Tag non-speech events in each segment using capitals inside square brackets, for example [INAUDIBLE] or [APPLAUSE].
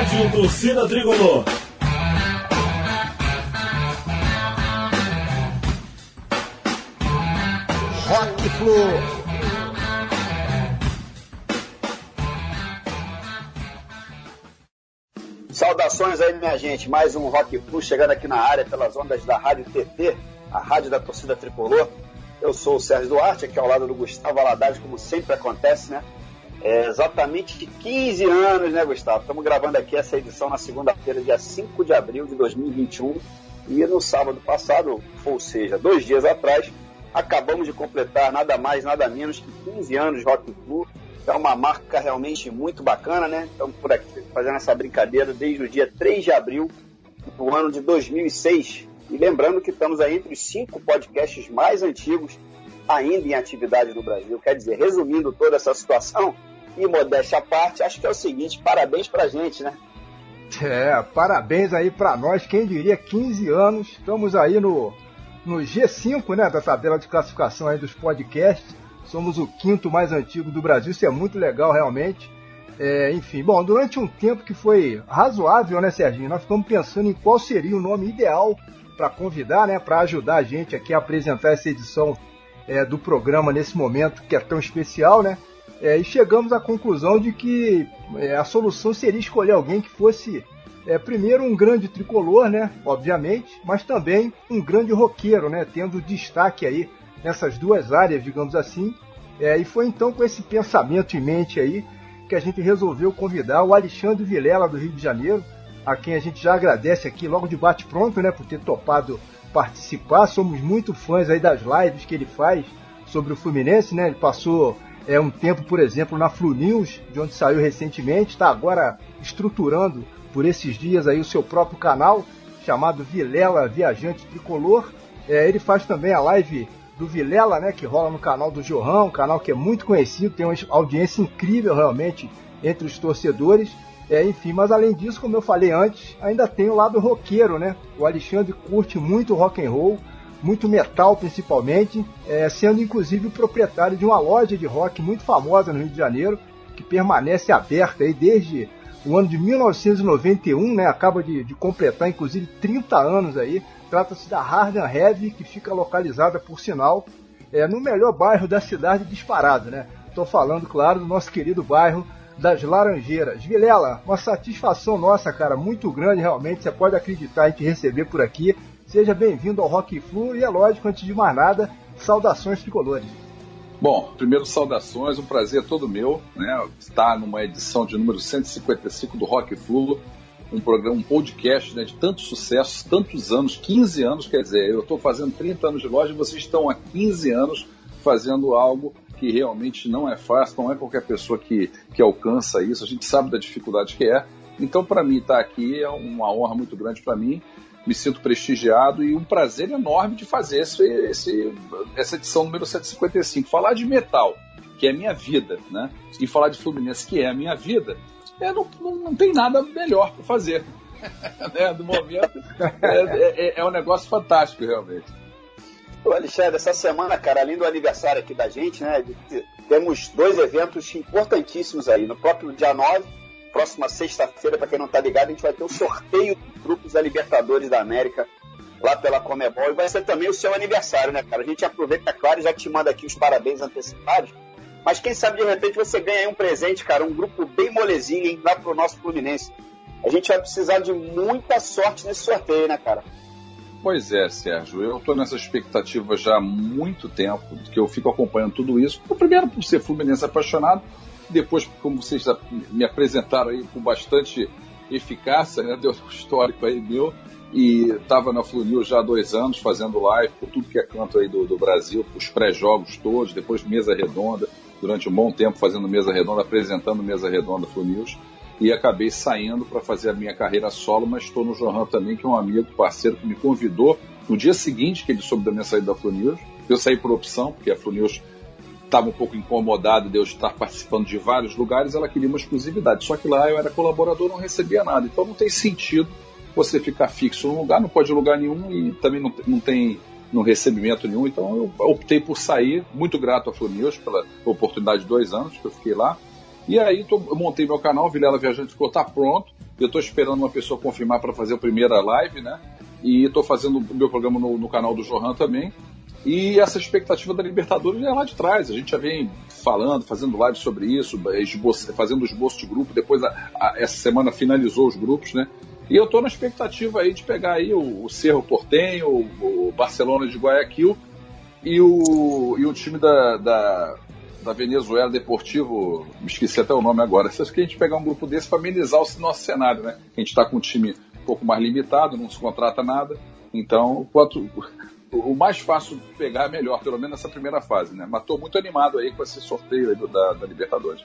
Rádio Torcida Tricolor. Rock Flu. Saudações aí, minha gente. Mais um Rock Flu chegando aqui na área pelas ondas da Rádio TT, a rádio da torcida tricolor. Eu sou o Sérgio Duarte, aqui ao lado do Gustavo Valadares, como sempre acontece, né? É exatamente 15 anos, né, Gustavo? Estamos gravando aqui essa edição na segunda-feira, dia 5 de abril de 2021. E no sábado passado, ou seja, dois dias atrás, acabamos de completar nada mais, nada menos que 15 anos de Rock Flu é uma marca realmente muito bacana, né? Estamos por aqui fazendo essa brincadeira desde o dia 3 de abril do ano de 2006. E lembrando que estamos aí entre os cinco podcasts mais antigos ainda em atividade no Brasil. Quer dizer, resumindo toda essa situação, e modéstia à parte, acho que é o seguinte, parabéns pra gente, né? É, parabéns aí pra nós, quem diria 15 anos, estamos aí no, no G5, né, da tabela de classificação aí dos podcasts, Somos o quinto mais antigo do Brasil, isso é muito legal realmente. É, enfim, bom, durante um tempo que foi razoável, né, Serginho? Nós ficamos pensando em qual seria o nome ideal para convidar, né, para ajudar a gente aqui a apresentar essa edição é, do programa nesse momento que é tão especial, né? É, e chegamos à conclusão de que é, a solução seria escolher alguém que fosse, é, primeiro, um grande tricolor, né? Obviamente, mas também um grande roqueiro, né? Tendo destaque aí nessas duas áreas, digamos assim. É, e foi então com esse pensamento em mente aí que a gente resolveu convidar o Alexandre Vilela do Rio de Janeiro, a quem a gente já agradece aqui logo de bate pronto, né, por ter topado participar. Somos muito fãs aí das lives que ele faz sobre o Fluminense, né? Ele passou é, um tempo, por exemplo, na Flu News, de onde saiu recentemente, está agora estruturando por esses dias aí o seu próprio canal chamado Vilela Viajante Tricolor. É, ele faz também a live do Vilela, né, que rola no canal do João, um canal que é muito conhecido, tem uma audiência incrível realmente entre os torcedores. É, enfim, mas além disso, como eu falei antes, ainda tem o lado roqueiro, né? O Alexandre curte muito rock and roll, muito metal principalmente, é, sendo inclusive o proprietário de uma loja de rock muito famosa no Rio de Janeiro, que permanece aberta aí desde o ano de 1991, né? Acaba de, de completar inclusive 30 anos aí. Trata-se da Harden Heavy, que fica localizada, por sinal, é, no melhor bairro da cidade disparado, né? Estou falando, claro, do nosso querido bairro das Laranjeiras. Vilela, uma satisfação nossa, cara, muito grande realmente. Você pode acreditar em te receber por aqui. Seja bem-vindo ao Rock Flu e é lógico, antes de mais nada, saudações tricolores. Bom, primeiro saudações, um prazer todo meu, né? Estar numa edição de número 155 do Rock Flu um programa, um podcast né, de tanto sucesso, tantos anos, 15 anos, quer dizer, eu estou fazendo 30 anos de loja e vocês estão há 15 anos fazendo algo que realmente não é fácil, não é qualquer pessoa que, que alcança isso, a gente sabe da dificuldade que é. Então, para mim, estar tá aqui é uma honra muito grande para mim, me sinto prestigiado e um prazer enorme de fazer esse, esse, essa edição número 155. Falar de metal, que é a minha vida, né? E falar de Fluminense, que é a minha vida, é, não, não, não tem nada melhor para fazer. [LAUGHS] né? Do momento, é, é, é, um negócio fantástico, realmente. Ô Alexandre, essa semana, cara, além do aniversário aqui da gente, né, temos dois eventos importantíssimos aí. No próprio dia 9, próxima sexta-feira, para quem não tá ligado, a gente vai ter o sorteio dos grupos da Libertadores da América lá pela Comebol e vai ser também o seu aniversário, né, cara? A gente aproveita, claro, e já te manda aqui os parabéns antecipados mas quem sabe de repente você ganha aí um presente, cara, um grupo bem molezinho, hein, lá pro nosso Fluminense. A gente vai precisar de muita sorte nesse sorteio, né, cara? Pois é, Sérgio. Eu estou nessa expectativa já há muito tempo, que eu fico acompanhando tudo isso. Primeiro por ser Fluminense apaixonado, depois, como vocês me apresentaram aí com bastante eficácia, né? Deu um histórico aí meu. E estava na Flu já há dois anos, fazendo live por tudo que é canto aí do, do Brasil, os pré-jogos todos, depois mesa redonda durante um bom tempo fazendo mesa redonda, apresentando mesa redonda Flu News, e acabei saindo para fazer a minha carreira solo, mas estou no Johan também, que é um amigo, parceiro, que me convidou no dia seguinte que ele soube da minha saída da Flu News. Eu saí por opção, porque a Flu News estava um pouco incomodada de eu estar participando de vários lugares, ela queria uma exclusividade. Só que lá eu era colaborador, não recebia nada. Então não tem sentido você ficar fixo num lugar, não pode lugar nenhum e também não, não tem no recebimento nenhum, então eu optei por sair, muito grato a Flu News pela oportunidade de dois anos que eu fiquei lá, E aí tô, eu montei meu canal, Vilela Viajante ficou, tá pronto. Eu estou esperando uma pessoa confirmar para fazer a primeira live, né? E estou fazendo o meu programa no, no canal do Johan também. E essa expectativa da Libertadores é lá de trás. A gente já vem falando, fazendo live sobre isso, esboço, fazendo esboço de grupo. Depois, a, a, essa semana finalizou os grupos, né? E eu estou na expectativa aí de pegar aí o, o Cerro Portenho, o, o, Barcelona de Guayaquil e o, e o time da, da, da Venezuela Deportivo, me esqueci até o nome agora. Acho que a gente pegar um grupo desse para amenizar o nosso cenário, né? A gente está com um time um pouco mais limitado, não se contrata nada. Então, quanto, o mais fácil de pegar é melhor, pelo menos nessa primeira fase, né? Mas estou muito animado aí com esse sorteio do, da, da, Libertadores.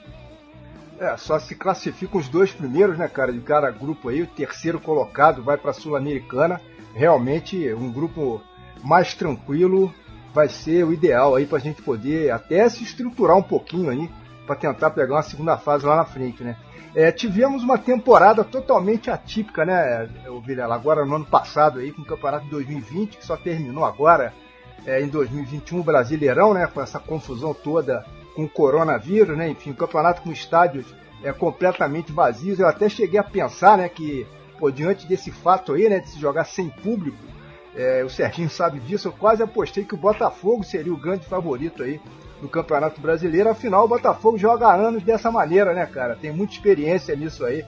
É, só se classificam os dois primeiros, né, cara, de cada grupo aí. O terceiro colocado vai para a Sul-Americana. Realmente um grupo mais tranquilo vai ser o ideal aí para a gente poder até se estruturar um pouquinho aí para tentar pegar uma segunda fase lá na frente, né? É, tivemos uma temporada totalmente atípica, né, Vilela? Agora no ano passado aí, com o campeonato de 2020, que só terminou agora é, em 2021, o Brasileirão, né? Com essa confusão toda com o coronavírus, né? Enfim, o campeonato com estádios é, completamente vazios. Eu até cheguei a pensar, né, que pô, diante desse fato aí, né, de se jogar sem público, é, o Serginho sabe disso, eu quase apostei que o Botafogo seria o grande favorito aí do Campeonato Brasileiro. Afinal, o Botafogo joga há anos dessa maneira, né, cara? Tem muita experiência nisso aí,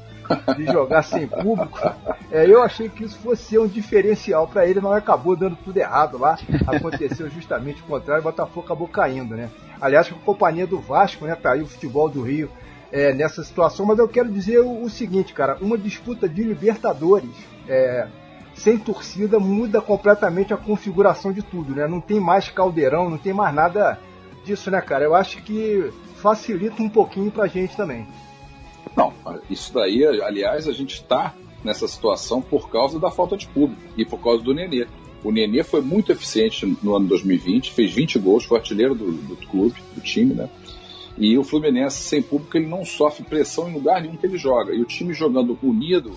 de jogar sem público. [LAUGHS] É, eu achei que isso fosse ser um diferencial para ele, mas acabou dando tudo errado lá. Aconteceu [LAUGHS] justamente o contrário, o Botafogo acabou caindo, né? Aliás, com a companhia do Vasco, né, tá aí o futebol do Rio é, nessa situação, mas eu quero dizer o, o seguinte, cara, uma disputa de Libertadores é, sem torcida muda completamente a configuração de tudo, né? Não tem mais caldeirão, não tem mais nada disso, né, cara? Eu acho que facilita um pouquinho pra gente também. Não, isso daí, aliás, a gente está nessa situação por causa da falta de público e por causa do Nenê. O Nenê foi muito eficiente no ano 2020, fez 20 gols, foi artilheiro do, do clube, do time, né? E o Fluminense, sem público, ele não sofre pressão em lugar nenhum que ele joga. E o time jogando unido,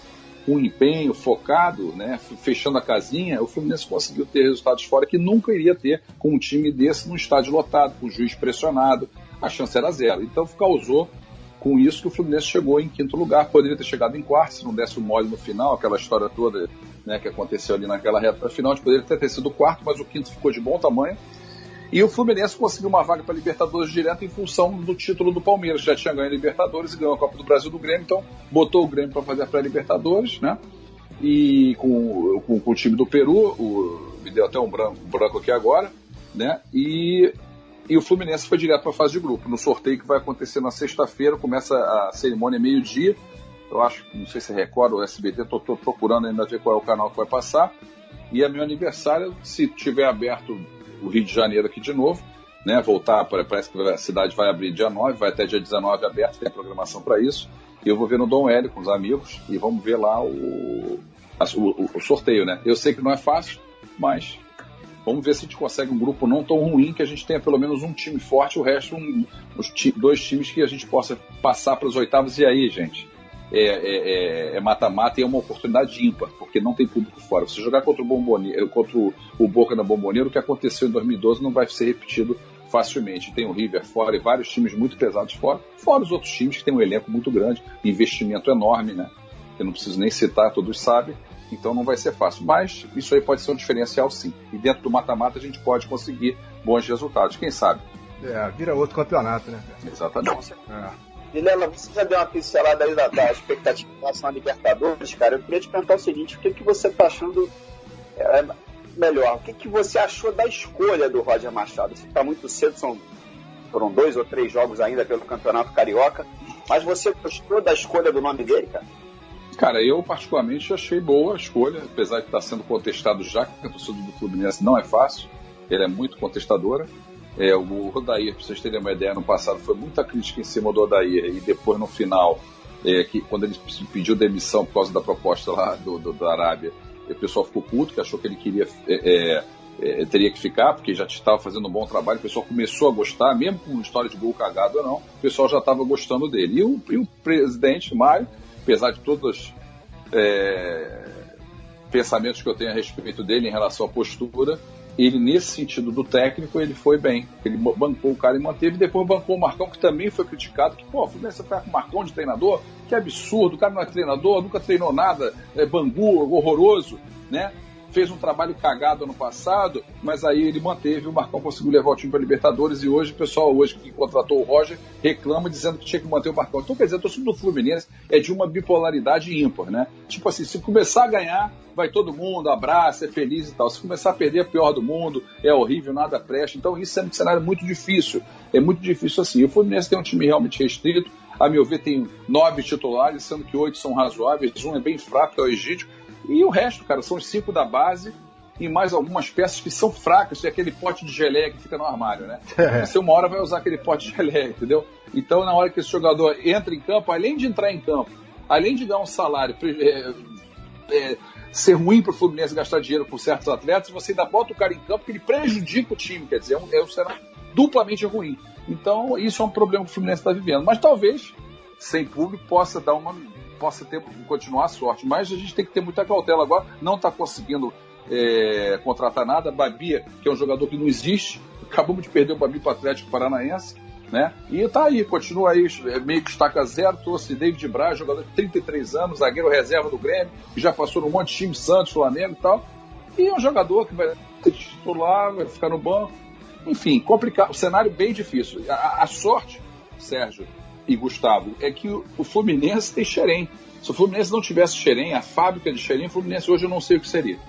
com empenho, focado, né, fechando a casinha, o Fluminense conseguiu ter resultados fora que nunca iria ter com um time desse num estádio lotado, com o juiz pressionado. A chance era zero. Então causou com isso que o Fluminense chegou em quinto lugar. Poderia ter chegado em quarto se não desse o mole no final, aquela história toda né, que aconteceu ali naquela reta final. Poderia ter sido quarto, mas o quinto ficou de bom tamanho. E o Fluminense conseguiu uma vaga para Libertadores direto em função do título do Palmeiras. Já tinha ganho a Libertadores e ganhou a Copa do Brasil do Grêmio, então botou o Grêmio para fazer a pré-Libertadores, né? E com, com, com, o time do Peru, o, me deu até um branco, branco aqui agora, né? E, e o Fluminense foi direto para a fase de grupo. No sorteio que vai acontecer na sexta-feira, começa a cerimônia meio-dia. Eu acho, não sei se é Record ou SBT, estou procurando ainda ver qual é o canal que vai passar. E é meu aniversário, se tiver aberto o Rio de Janeiro aqui de novo, né? Voltar, parece que a cidade vai abrir dia 9, vai até dia 19 aberto, tem programação para isso. E eu vou ver no Dom Hélio com os amigos e vamos ver lá o, o, o, sorteio, né? Eu sei que não é fácil, mas vamos ver se a gente consegue um grupo não tão ruim que a gente tenha pelo menos um time forte, o resto um, os dois times que a gente possa passar para os oitavos. E aí, gente? É, é, é, é mata-mata é, e é uma oportunidade ímpar, porque não tem público fora. Você jogar contra o Bomboneiro, contra o, o Boca na Bomboneiro, o que aconteceu em 2012 não vai ser repetido facilmente. Tem o River fora e vários times muito pesados fora, fora os outros times que têm um elenco muito grande, investimento enorme, né? Eu não preciso nem citar, todos sabem. Então não vai ser fácil. Mas isso aí pode ser um diferencial sim. E dentro do mata-mata a gente pode conseguir bons resultados. Quem sabe? É, vira outro campeonato, né? Exatamente. É. Vilela, você já deu uma pincelada aí da, da expectativa em relação a Libertadores, cara. Eu queria te perguntar o seguinte: o que, que você está achando é, melhor? O que, que você achou da escolha do Roger Machado? Você está muito cedo, são, foram dois ou três jogos ainda pelo Campeonato Carioca, mas você gostou da escolha do nome dele, cara? Cara, eu particularmente achei boa a escolha, apesar de estar sendo contestado já, que a torcida do Fluminense não é fácil, ele é muito contestadora. É, o Rodair, para vocês terem uma ideia, no passado foi muita crítica em cima do Odair e depois no final, é, que, quando ele pediu demissão por causa da proposta lá do, do da Arábia, o pessoal ficou puto, que achou que ele queria é, é, é teria que ficar, porque já estava fazendo um bom trabalho, o pessoal começou a gostar, mesmo com história de gol cagado ou não, o pessoal já estava gostando dele. E o, e o presidente Mário, apesar de todos é, pensamentos que eu tenho a respeito dele em relação à postura, ele, nesse sentido do técnico, ele foi bem. Ele bancou o cara e manteve, depois bancou o Marcão, que também foi criticado, que, pô, Fluminense vai com o Marcão de treinador, que absurdo, o cara não é treinador, nunca treinou nada, é bangu, horroroso, né? Fez um trabalho cagado ano passado, mas aí ele manteve, o Marcão conseguiu levar o time para Libertadores e hoje o pessoal hoje que contratou o Roger reclama dizendo que tinha que manter o Marcão. Então quer dizer, a torcida do Fluminense é de uma bipolaridade ímpar, né? Tipo assim, se começar a ganhar, vai todo mundo, abraça, é feliz e tal. Se começar a perder, é pior do mundo, é horrível, nada presta. Então isso é um cenário muito difícil. É muito difícil assim. O Fluminense tem um time realmente restrito. A meu ver, tem nove titulares, sendo que oito são razoáveis, um é bem fraco, é o Egídio, e o resto, cara, são os cinco da base e mais algumas peças que são fracas, é aquele pote de geleia que fica no armário, né? É. Você uma hora vai usar aquele pote de geleia, entendeu? Então, na hora que esse jogador entra em campo, além de entrar em campo, além de dar um salário, é, é, ser ruim para o Fluminense gastar dinheiro com certos atletas, você ainda bota o cara em campo que ele prejudica o time, quer dizer, é um, é um cenário duplamente ruim. Então, isso é um problema que o Fluminense está vivendo. Mas talvez, sem público, possa dar uma possa ter, continuar a sorte. Mas a gente tem que ter muita cautela agora. Não está conseguindo é, contratar nada. Babia, que é um jogador que não existe, acabamos de perder o Babi para o Atlético Paranaense. Né? E tá aí, continua aí, é, meio que estaca zero, trouxe David Braz, jogador de 33 anos, zagueiro reserva do Grêmio, que já passou num monte de time, Santos, Flamengo e tal. E é um jogador que vai ser titular, vai ficar no banco. Enfim, complicado, o cenário bem difícil. A, a sorte, Sérgio, e Gustavo, é que o Fluminense tem Xerém. Se o Fluminense não tivesse Xerém, a fábrica de Xerém, o Fluminense hoje eu não sei o que seria.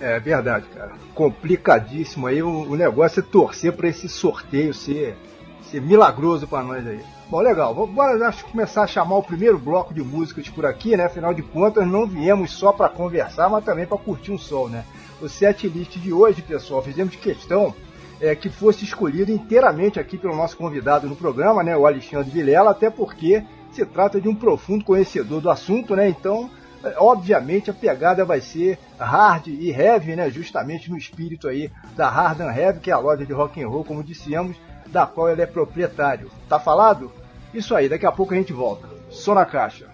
É verdade, cara. Complicadíssimo aí. O, negócio é torcer para esse sorteio ser, ser milagroso para nós aí. Bom, legal. Bora começar a chamar o primeiro bloco de músicas por aqui, né? Afinal de contas, não viemos só para conversar, mas também para curtir um sol, né? O set list de hoje, pessoal, fizemos questão é, que fosse escolhido inteiramente aqui pelo nosso convidado no programa, né, o Alexandre Vilela, até porque se trata de um profundo conhecedor do assunto, né? Então, é, obviamente a pegada vai ser hard e heavy, né? Justamente no espírito aí da Hard and Heavy, que é a loja de rock and roll, como dissemos, da qual ele é proprietário. Tá falado? Isso aí, daqui a pouco a gente volta. Só na caixa.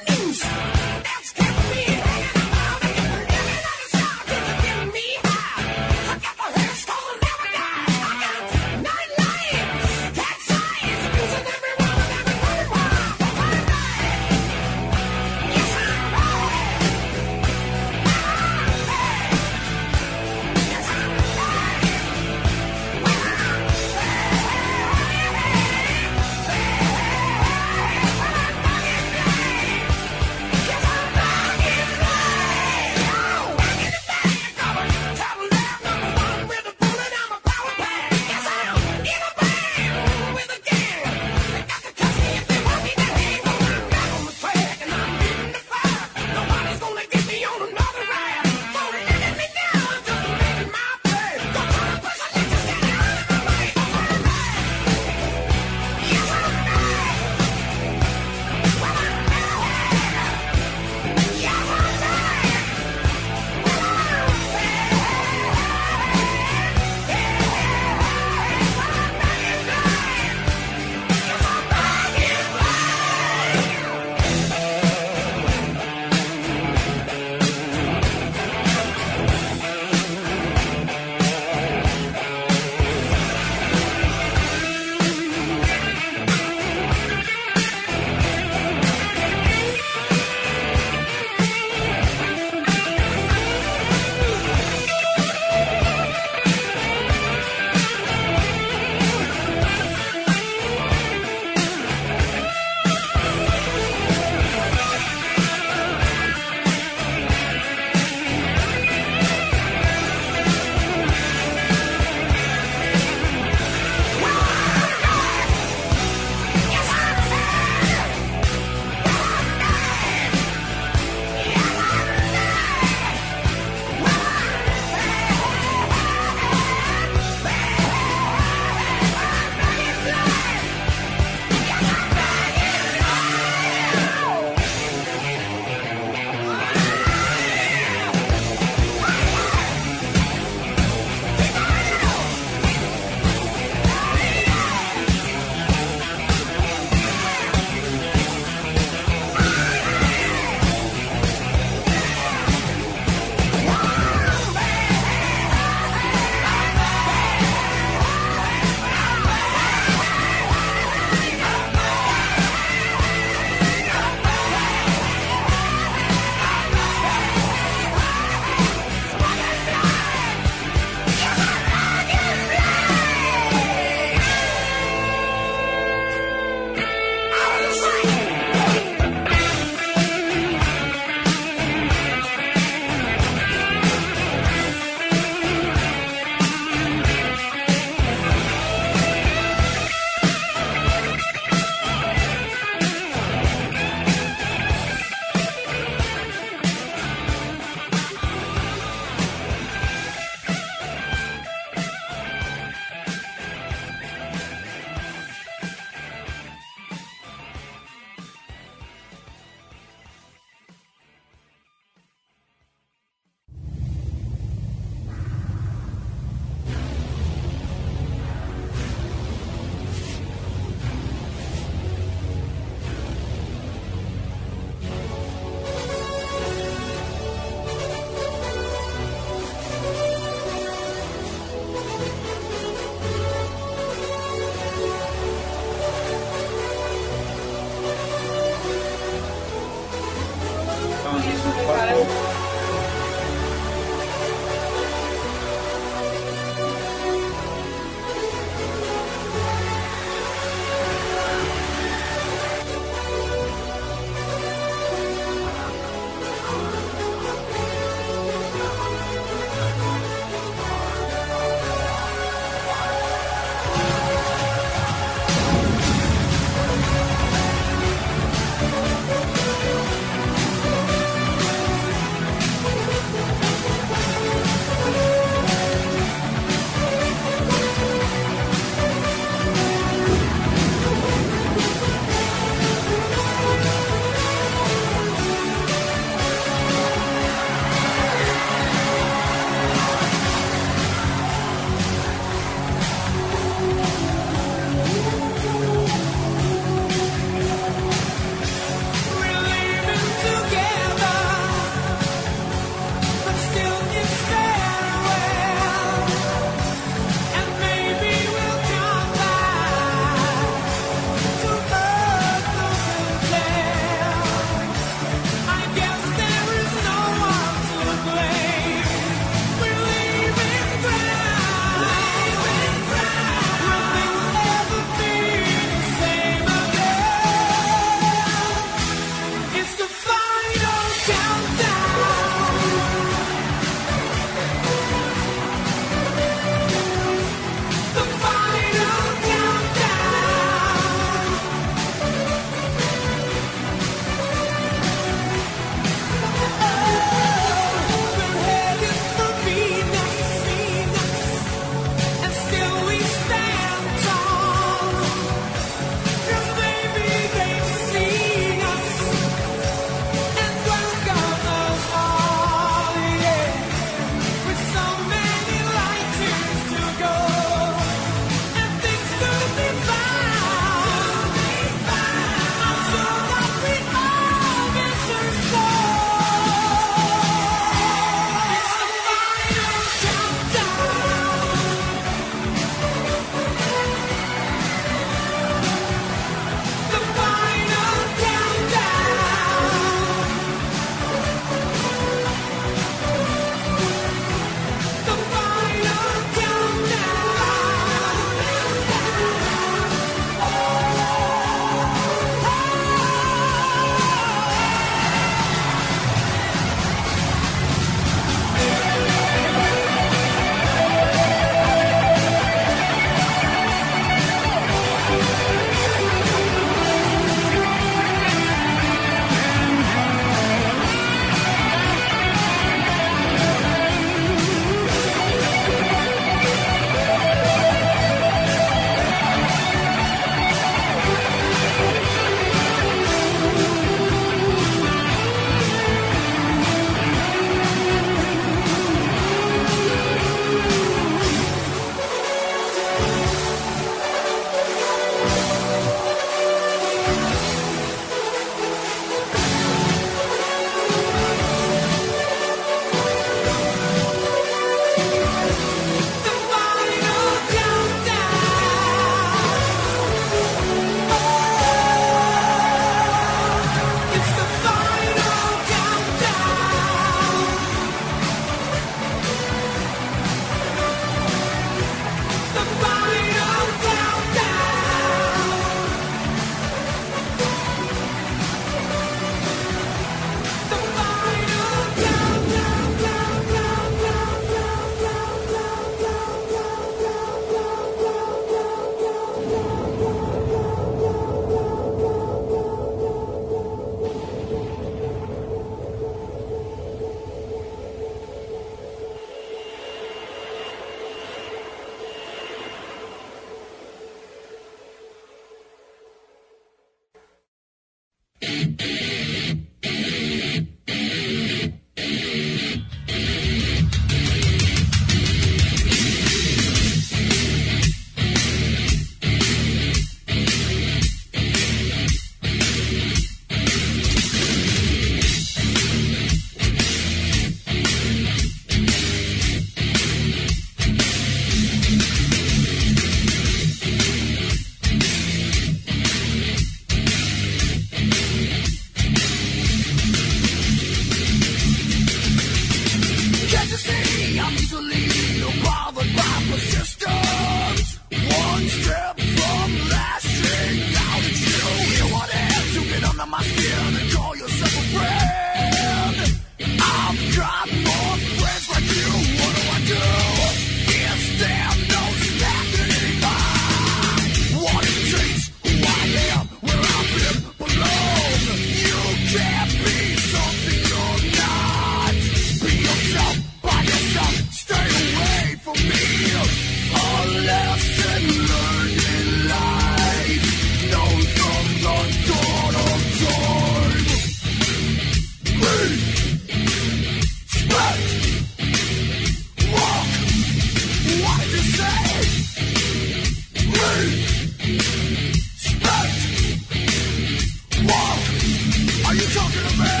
talking about.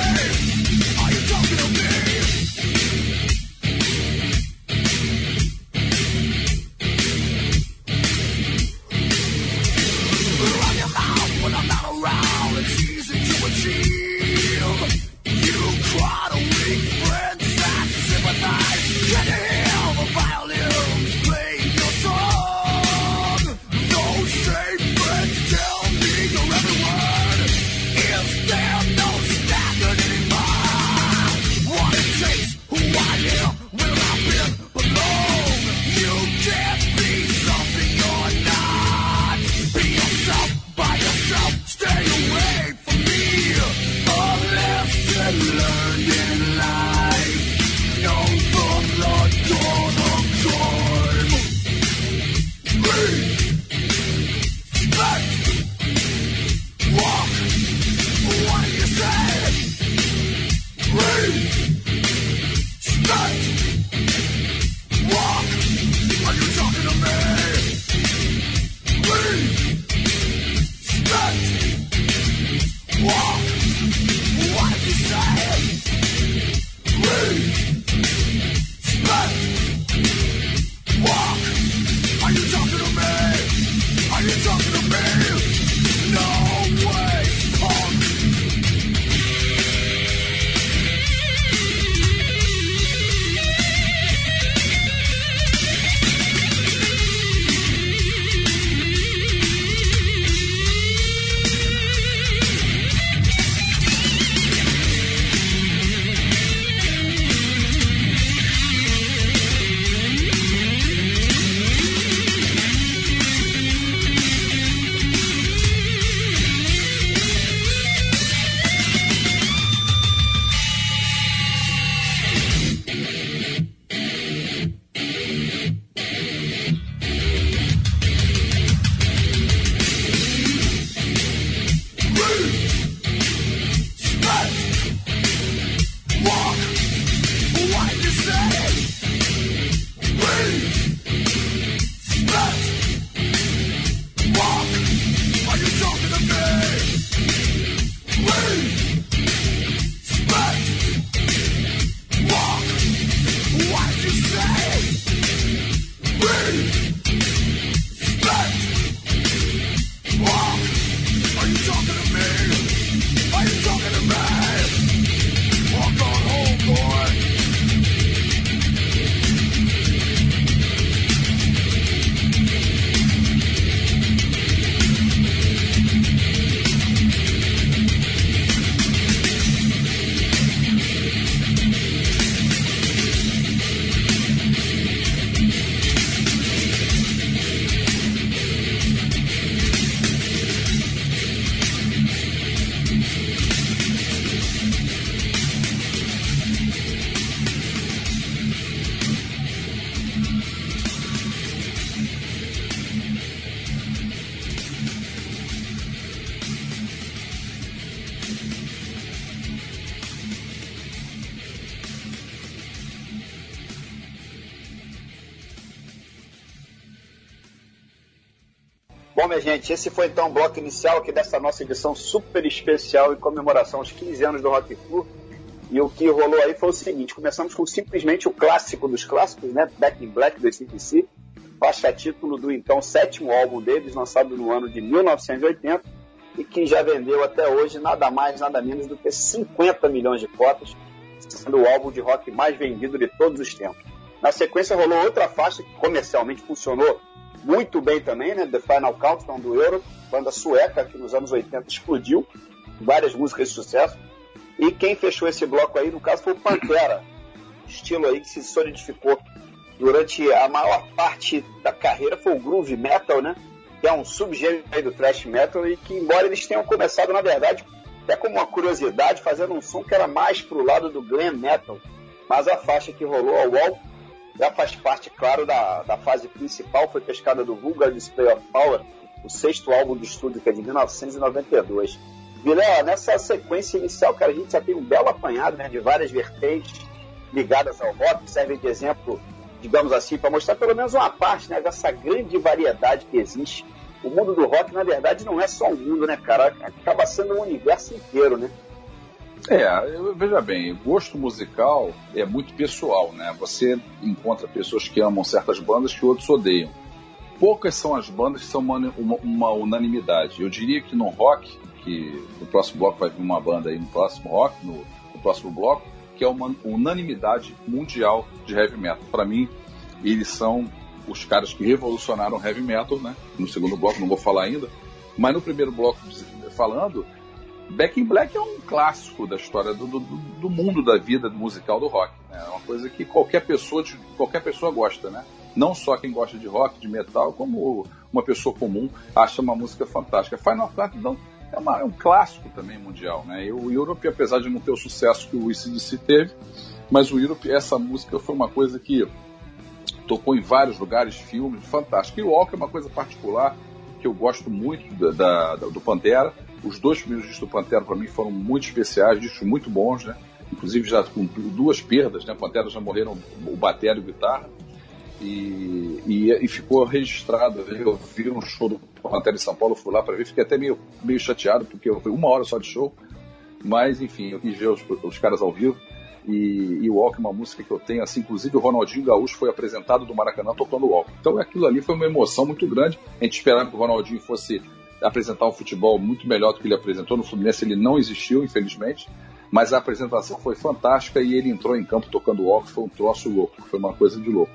Minha gente, esse foi então o bloco inicial aqui dessa nossa edição super especial em comemoração aos 15 anos do Rock Flu. E o que rolou aí foi o seguinte: começamos com simplesmente o clássico dos clássicos, né? Back in Black do ACDC, faixa título do então sétimo álbum deles, lançado no ano de 1980, e que já vendeu até hoje nada mais, nada menos do que 50 milhões de cópias, sendo o álbum de rock mais vendido de todos os tempos. Na sequência rolou outra faixa que comercialmente funcionou muito bem também, né? The Final Countdown do Euro, banda sueca que nos anos 80 explodiu, várias músicas de sucesso e quem fechou esse bloco aí, no caso, foi o Pantera. Estilo aí que se solidificou durante a maior parte da carreira foi o groove metal, né? Que é um subgênero aí do thrash metal e que, embora eles tenham começado, na verdade, até como uma curiosidade, fazendo um som que era mais pro lado do glam metal. Mas a faixa que rolou, a Wall, já faz parte, claro, da, da fase principal, foi pescada do Vulgar Display of Power, o sexto álbum do estúdio, que é de 1992. Vilela, nessa sequência inicial, cara, a gente já tem um belo apanhado né, de várias vertentes ligadas ao rock, que servem de exemplo, digamos assim, para mostrar pelo menos uma parte né, dessa grande variedade que existe. O mundo do rock, na verdade, não é só um mundo, né, cara? Acaba sendo um universo inteiro, né? É, veja bem, gosto musical é muito pessoal, né? Você encontra pessoas que amam certas bandas que outros odeiam. Poucas são as bandas que são uma, uma, uma unanimidade. Eu diria que no rock, que no próximo bloco vai vir uma banda aí no próximo rock, no, no próximo bloco, que é uma unanimidade mundial de heavy metal. Para mim, eles são os caras que revolucionaram o heavy metal, né? No segundo bloco não vou falar ainda, mas no primeiro bloco falando, Back in Black é um clássico da história do, do, do mundo da vida musical do rock. Né? É uma coisa que qualquer pessoa, qualquer pessoa gosta, né? Não só quem gosta de rock, de metal, como uma pessoa comum acha uma música fantástica. Final Fantasy então, é, uma, é, um clássico também mundial, né? E o Europe, apesar de não ter o sucesso que o ACDC teve, mas o Europe, essa música foi uma coisa que tocou em vários lugares, filmes, fantástico. E o Walk é uma coisa particular que eu gosto muito da, da, do Pantera. Os dois primeiros discos do Pantera para mim foram muito especiais, discos muito bons, né? Inclusive já com duas perdas, né? Pantera já morreram o batera e o guitarra. E, e, e, ficou registrado. Eu vi um show do Pantera em São Paulo, fui lá para ver, fiquei até meio, meio chateado, porque foi uma hora só de show. Mas, enfim, eu quis ver os, os caras ao vivo. E, e o Walk é uma música que eu tenho, assim, inclusive o Ronaldinho Gaúcho foi apresentado do Maracanã tocando o Walk. Então aquilo ali foi uma emoção muito grande. A gente esperava que o Ronaldinho fosse apresentar um futebol muito melhor do que ele apresentou. No Fluminense ele não existiu, infelizmente. Mas a apresentação foi fantástica e ele entrou em campo tocando o foi um troço louco, foi uma coisa de louco.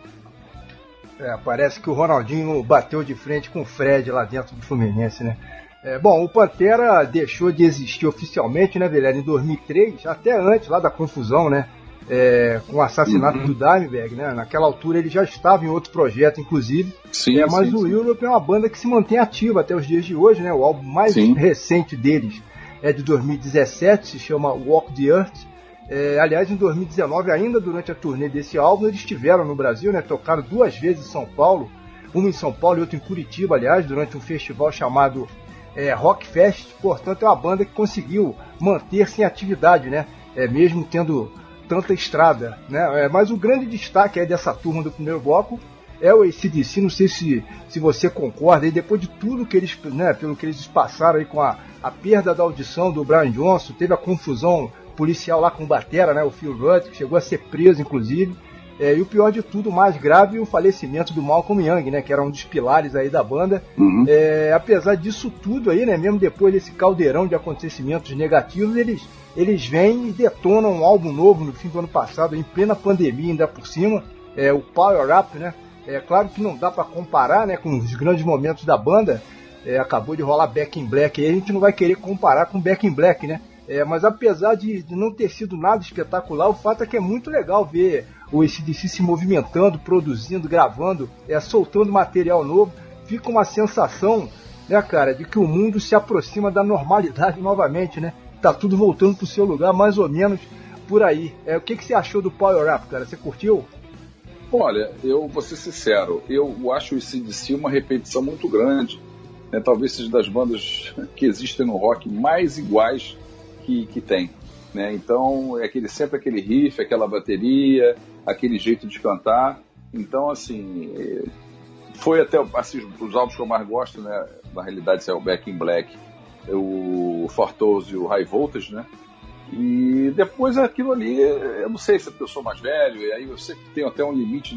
É, parece que o Ronaldinho bateu de frente com o Fred lá dentro do Fluminense, né? É, bom, o Pantera deixou de existir oficialmente, né, Velho, em 2003, até antes lá da confusão, né? É, com o assassinato uhum. do Dimebag, né? Naquela altura ele já estava em outro projeto, inclusive. Sim, é, mas sim, o sim. Europe é uma banda que se mantém ativa até os dias de hoje, né? O álbum mais sim. recente deles é de 2017, se chama Walk the Earth. É, aliás, em 2019, ainda durante a turnê desse álbum, eles estiveram no Brasil, né? Tocaram duas vezes em São Paulo, uma em São Paulo e outra em Curitiba, aliás, durante um festival chamado é, Rock Fest. Portanto, é uma banda que conseguiu manter-se em atividade, né? É, mesmo tendo tanta estrada, né? É, mas o grande destaque aí dessa turma do primeiro bloco é o ACDC, não sei se, se você concorda, e depois de tudo que eles, né, pelo que eles passaram aí com a, a perda da audição do Brian Johnson, teve a confusão policial lá com o Batera, né, o Phil Rudd, que chegou a ser preso, inclusive. É, e o pior de tudo, o mais grave, o falecimento do Malcolm Young, né, que era um dos pilares aí da banda. Uhum. É, apesar disso tudo aí, né, mesmo depois desse caldeirão de acontecimentos negativos, eles, eles vêm e detonam um álbum novo no fim do ano passado, em plena pandemia ainda por cima, é, o Power Up, né. É claro que não dá para comparar, né, com os grandes momentos da banda. É, acabou de rolar Back in Black, aí a gente não vai querer comparar com Back in Black, né? É, mas apesar de, de, não ter sido nada espetacular, o fato é que é muito legal ver o ACDC se movimentando, produzindo, gravando, é, soltando material novo. Fica uma sensação, né, cara, de que o mundo se aproxima da normalidade [LAUGHS] novamente, né? Tá tudo voltando pro seu lugar, mais ou menos por aí. É, o que, que você achou do Power Up, cara? Você curtiu? Olha, eu vou ser sincero, eu acho o ACDC uma repetição muito grande. Né? Talvez seja das bandas [LAUGHS] que existem no rock mais iguais que, que tem. Né? Então, é aquele, sempre aquele riff, aquela bateria, aquele jeito de cantar. Então, assim, foi até assim, os álbuns que eu mais gosto, né? na realidade saiu o Back in Black, o Fortose e o High Voltage, né? E depois aquilo ali, eu não sei se é eu sou mais velho, e aí eu sei que tem até um limite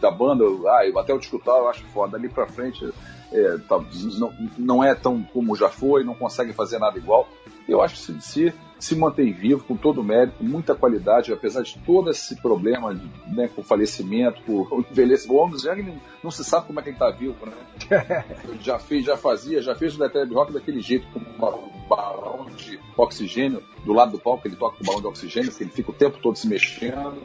da banda, ah, até eu escutar eu acho foda, dali pra frente é, tá, não, não é tão como já foi, não consegue fazer nada igual. Eu acho que o CDC se mantém vivo com todo o mérito, muita qualidade, apesar de todo esse problema de, né, com falecimento, com envelhecimento. O Homem Young não, não, se sabe como é que ele está vivo, né? [LAUGHS] já fez, já fazia, já fez o Detalhe Rock daquele jeito, com um balão de oxigênio do lado do palco, ele toca com o balão de oxigênio, que ele fica o tempo todo se mexendo.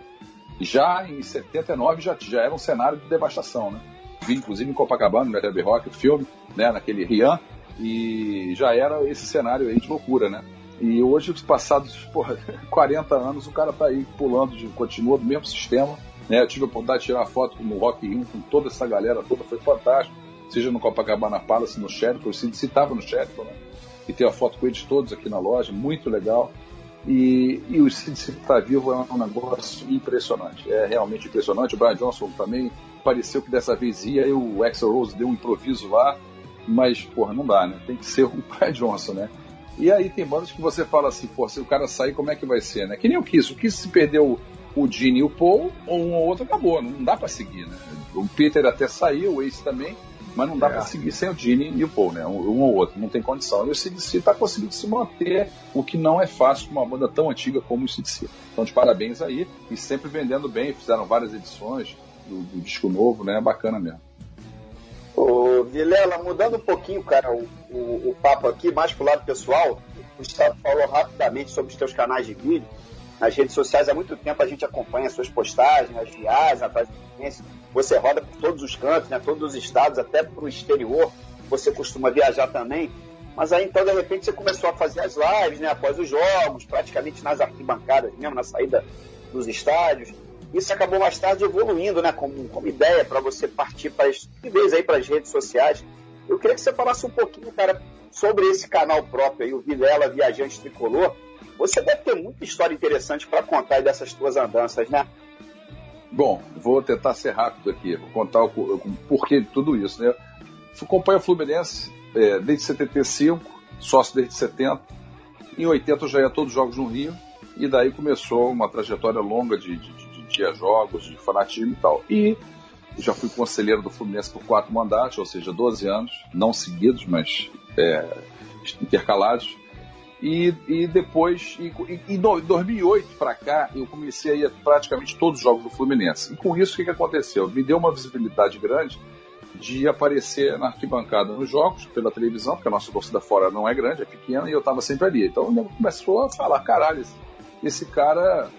Já em 79 já, já era um cenário de devastação, né? Vi, inclusive, em Copacabana, no Detalhe Rock, o filme, né, naquele Rian, e já era esse cenário aí de loucura, né? E hoje, passados porra, [LAUGHS] 40 anos, o cara tá aí pulando, de, continua do mesmo sistema. Né? Eu tive a oportunidade de tirar foto no Rock in com toda essa galera toda, foi fantástico. Seja no Copacabana Palace, no Sheraton, eu citava no Sheraton, né? E tem a foto com eles todos aqui na loja, muito legal. E, e o CDC tá vivo é um negócio impressionante, é realmente impressionante. O Brian Johnson também pareceu que dessa vez ia, o Axel Rose deu um improviso lá, mas, porra, não dá, né? Tem que ser o [LAUGHS] Brian Johnson, né? E aí tem bandas que você fala assim, pô, se o cara sair, como é que vai ser, né? Que nem o Kiss. O Kiss se perdeu o Gene e o Paul, ou um ou outro acabou, não dá para seguir, né? O Peter até saiu, o Ace também, mas não dá é. para seguir sem o Gene e o Paul, né? Um, ou outro, não tem condição. E o CDC está conseguindo se manter, o que não é fácil com uma banda tão antiga como o CDC. Então, de parabéns aí, e sempre vendendo bem, fizeram várias edições do, do disco novo, né? Bacana mesmo. Ô, Vilela, mudando um pouquinho, cara, o, o, o, papo aqui, mais pro lado pessoal, o Gustavo falou rapidamente sobre os teus canais de vídeo. Nas redes sociais há muito tempo a gente acompanha as suas postagens, as viagens, atrás da Você roda por todos os cantos, né, todos os estados, até pro exterior. Você costuma viajar também. Mas aí então, de repente, você começou a fazer as lives, né, após os jogos, praticamente nas arquibancadas mesmo, na saída dos estádios. Isso acabou mais tarde evoluindo, né, como, como ideia para você partir para de vez aí para as redes sociais. Eu queria que você falasse um pouquinho, cara, sobre esse canal próprio aí, o Vilela Viajante Tricolor. Você deve ter muita história interessante para contar dessas tuas andanças, né? Bom, vou tentar ser rápido aqui, vou contar o, o porquê de tudo isso, né? Acompanho o Fluminense é, desde 75, sócio desde 70. Em 80 eu já ia todos os jogos no Rio, e daí começou uma trajetória longa de, de assistia jogos de fanatismo e tal. E já fui conselheiro do Fluminense por quatro mandatos, ou seja, 12 anos, não seguidos, mas é, intercalados. E, e depois, em 2008 para cá, eu comecei a ir a praticamente todos os jogos do Fluminense. E com isso, o que, que aconteceu? Me deu uma visibilidade grande de aparecer na arquibancada nos jogos, pela televisão, porque a nossa torcida fora não é grande, é pequena, e eu estava sempre ali. Então começou a falar: caralho, esse, esse cara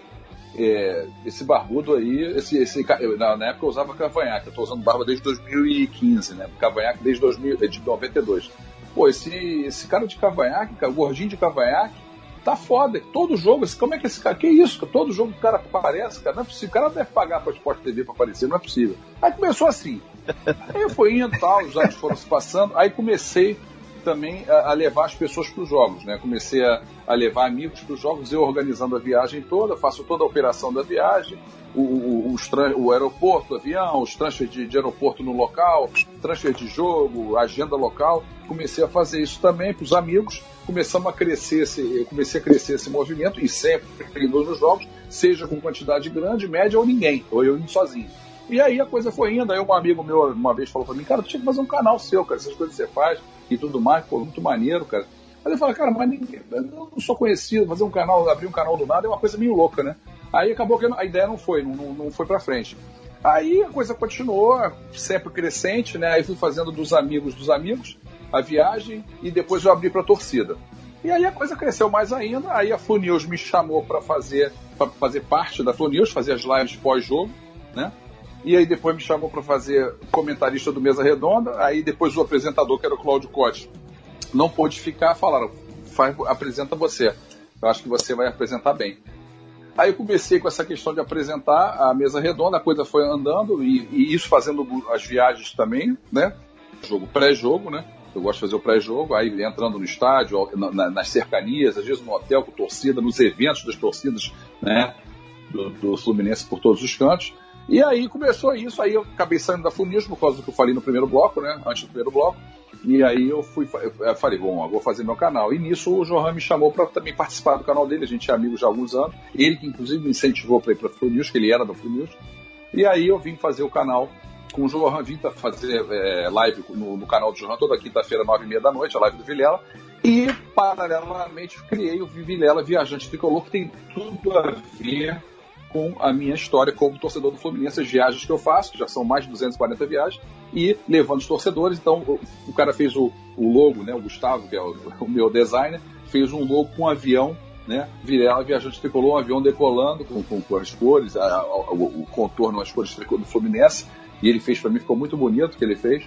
é, esse barbudo aí, esse, esse, na, na época eu usava cavanhaque, eu tô usando barba desde 2015, né? Cavanhaque desde 2000, de 92. Pô, esse, esse cara de cavanhaque, cara, gordinho de cavanhaque, tá foda. Todo jogo, como é que esse cara. Que isso? Todo jogo o cara aparece, cara. Não é possível. O cara deve pagar pra Sport TV pra aparecer, não é possível. Aí começou assim. Aí eu fui indo tal, os anos foram se passando. Aí comecei também a, a levar as pessoas para os jogos, né? Comecei a, a levar amigos para os jogos, eu organizando a viagem toda, faço toda a operação da viagem, o, o, o aeroporto, o avião, os transfers de, de, aeroporto no local, transfer de jogo, agenda local. Comecei a fazer isso também para os amigos. Começamos a crescer, esse, comecei a crescer esse movimento e sempre nos jogos, seja com quantidade grande, média ou ninguém, ou eu sozinho. E aí a coisa foi indo. Aí um amigo meu uma vez falou para mim, cara, tu tinha que fazer um canal seu, cara, essas coisas que você faz e tudo mais, pô, muito maneiro, cara. Aí eu falei, cara, mas ninguém, eu não sou conhecido, fazer um canal, abrir um canal do nada é uma coisa meio louca, né? Aí acabou que a ideia não foi, não, não foi pra frente. Aí a coisa continuou, sempre crescente, né? Aí fui fazendo dos amigos dos amigos a viagem e depois eu abri pra torcida. E aí a coisa cresceu mais ainda, aí a Flu me chamou para fazer, pra fazer parte da Flu fazer as lives pós-jogo, né? E aí depois me chamou para fazer comentarista do Mesa Redonda. Aí depois o apresentador, que era o Cláudio Cote, não pôde ficar. Falaram, faz, apresenta você. Eu acho que você vai apresentar bem. Aí eu comecei com essa questão de apresentar a mesa redonda, a coisa foi andando, e, e isso fazendo as viagens também, né? Jogo pré-jogo, né? Eu gosto de fazer o pré-jogo, aí entrando no estádio, na, nas cercanias, às vezes no hotel com torcida, nos eventos das torcidas, né? Do, do Fluminense por todos os cantos. E aí começou isso, aí eu acabei saindo da Fluminense por causa do que eu falei no primeiro bloco, né? Antes do primeiro bloco. E aí eu fui, eu falei, bom, vou fazer meu canal. E nisso o Johan me chamou para também participar do canal dele, a gente é amigo já há alguns anos. Ele que inclusive me incentivou para ir para News, que ele era da News. E aí eu vim fazer o canal com o Johan, vim fazer é, live no, no, canal do Johan toda quinta-feira, nove e meia da noite, a live do Vilela. E, paralelamente, criei o Vilela Viajante Tricolor, que tem tudo a ver com a minha história como torcedor do Fluminense, as viagens que eu faço, que já são mais de 240 viagens, e levando os torcedores. Então, o, cara fez o, o, logo, né, o Gustavo, que é o, [LAUGHS] o, meu designer, fez um logo com um avião, né, Virela Viajante Tricolor, um avião decolando com, com, com as cores, a, a, o, o, contorno, as cores do Fluminense, e ele fez para mim, ficou muito bonito o que ele fez.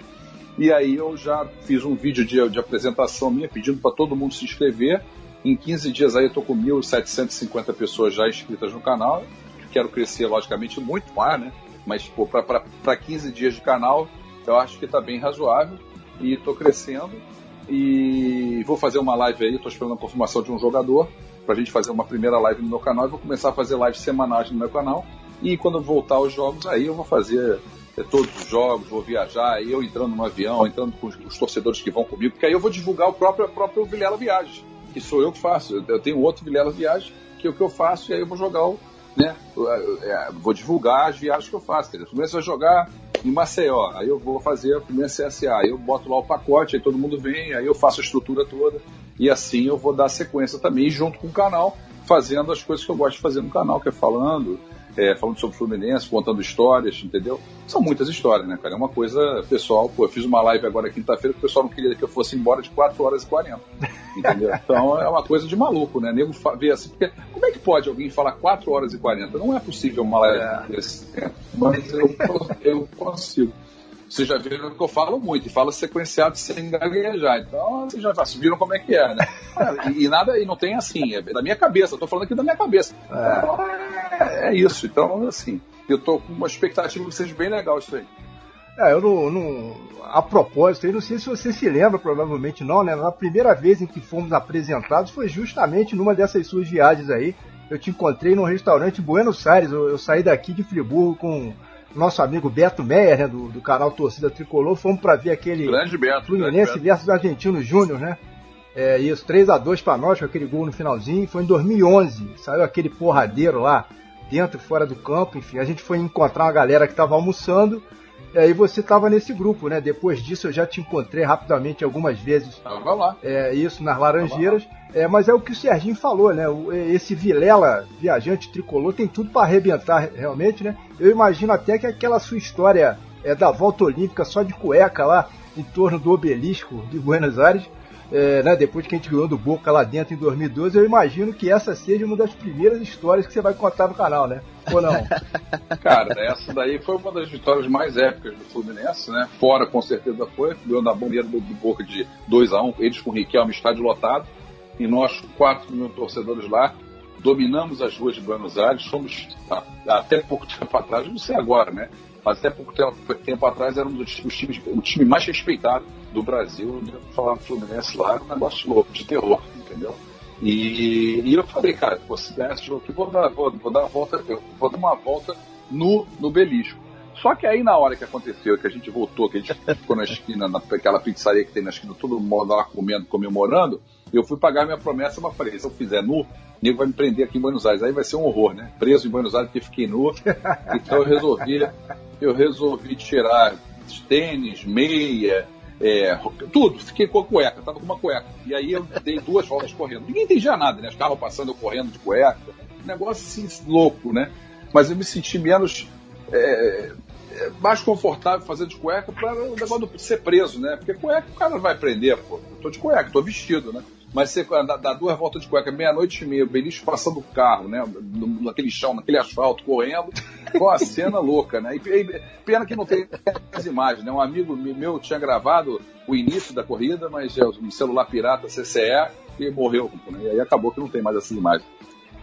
E aí eu já fiz um vídeo de, de apresentação minha, pedindo para todo mundo se inscrever. Em 15 dias aí eu tô com 1.750 pessoas já inscritas no canal quero crescer, logicamente, muito mais, né? Mas, para 15 dias de canal, eu acho que está bem razoável e estou crescendo. E vou fazer uma live aí, estou esperando a confirmação de um jogador para a gente fazer uma primeira live no meu canal e vou começar a fazer lives semanais no meu canal. E quando voltar aos jogos, aí eu vou fazer é, todos os jogos, vou viajar, eu entrando no avião, entrando com os, os, torcedores que vão comigo, porque aí eu vou divulgar o próprio, o próprio Vilela Viagens, que sou eu que faço. Eu, tenho outro Vilela Viagens, que é o que eu faço, e aí eu vou jogar o, né? É, vou divulgar as viagens que eu faço. Primeiro você vai jogar em Maceió, aí eu vou fazer a primeira CSA, aí eu boto lá o pacote, aí todo mundo vem, aí eu faço a estrutura toda, e assim eu vou dar sequência também, junto com o canal, fazendo as coisas que eu gosto de fazer no canal, que é falando, é, falando sobre Fluminense, contando histórias, entendeu? São muitas histórias, né, cara? É uma coisa pessoal. Pô, eu fiz uma live agora quinta-feira que o pessoal não queria que eu fosse embora de 4 horas e 40. Entendeu? [LAUGHS] Então é uma coisa de maluco, né? Nego ver assim, porque como é que pode alguém falar 4 horas e 40? Não é possível uma live é. desse tempo. Mas eu, eu consigo. Vocês já viram que eu falo muito, e falo sequenciado sem gaguejar. Então, vocês já viram como é que é, né? [LAUGHS] E, nada, e não tem assim, é da minha cabeça, eu tô falando aqui da minha cabeça. É, é isso. Então, assim, eu tô com uma expectativa que seja bem legal isso aí. É, eu não, não, A propósito, eu não sei se você se lembra, provavelmente não, né? Na primeira vez em que fomos apresentados foi justamente numa dessas suas viagens aí. Eu te encontrei num restaurante em Buenos Aires. Eu, eu saí daqui de Friburgo com nosso amigo Beto Meyer, né, do, do canal Torcida Tricolor, fomos para ver aquele grande Beto, Fluminense grande versus Argentino Júnior, né? É, isso, 3 a 2 para nós, com aquele gol no finalzinho. Foi em 2011, saiu aquele porradeiro lá, dentro e fora do campo. Enfim, a gente foi encontrar uma galera que estava almoçando e aí você estava nesse grupo, né? Depois disso eu já te encontrei rapidamente algumas vezes. Tava lá. É, isso, nas Laranjeiras. É, mas é o que o Serginho falou, né? O, esse Vilela, viajante tricolor, tem tudo para arrebentar realmente, né? Eu imagino até que aquela sua história é, da volta olímpica só de cueca lá, em torno do obelisco de Buenos Aires, é, né, depois que a gente ganhou do Boca lá dentro em 2012, eu imagino que essa seja uma das primeiras histórias que você vai contar no canal, né? Ou não? [LAUGHS] Cara, essa daí foi uma das vitórias mais épicas do Fluminense, né? Fora, com certeza, foi. Ganhou na bombeira do, Boca de 2 a 1 um, eles com o Riquelme, estádio lotado. E nós, 4 mil torcedores lá, dominamos as ruas de Buenos Aires. Somos, até pouco tempo atrás, não sei agora, né? Até pouco tempo, tempo atrás éramos os, os times, o time mais respeitado do Brasil. Falar no Fluminense lá era um negócio louco, de terror, entendeu? E, e eu falei, cara, pô, se der esse jogo aqui, vou dar, vou, vou dar uma volta, vou dar uma volta no, no belisco. Só que aí na hora que aconteceu, que a gente voltou, que a gente ficou na esquina, naquela pizzaria que tem na esquina, todo mundo lá comendo, comemorando, eu fui pagar minha promessa, mas falei, se eu fizer nu, o nego vai me prender aqui em Buenos Aires. Aí vai ser um horror, né? Preso em Buenos Aires porque fiquei nu. [LAUGHS] Então eu resolvi, eu resolvi tirar tênis, meia, é, tudo, fiquei com a cueca, tava com uma cueca. E aí eu dei duas voltas correndo. Ninguém entendia nada, né? Os carros passando, eu correndo de cueca. negócio assim, louco, né? Mas eu me senti menos. É, é mais confortável fazendo de cueca para o negócio de ser preso, né? Porque cueca o cara vai prender, pô. Eu tô de cueca, tô vestido, né? Mas você dá duas voltas de cueca, meia-noite e meia, o beliche passando o carro, né? Naquele chão, naquele asfalto, correndo. Com a cena [LAUGHS] louca, né? E, pena que não tem as imagens, né? Um amigo meu tinha gravado o início da corrida, mas é um celular pirata CCE e morreu. Né? E aí acabou que não tem mais essas imagens.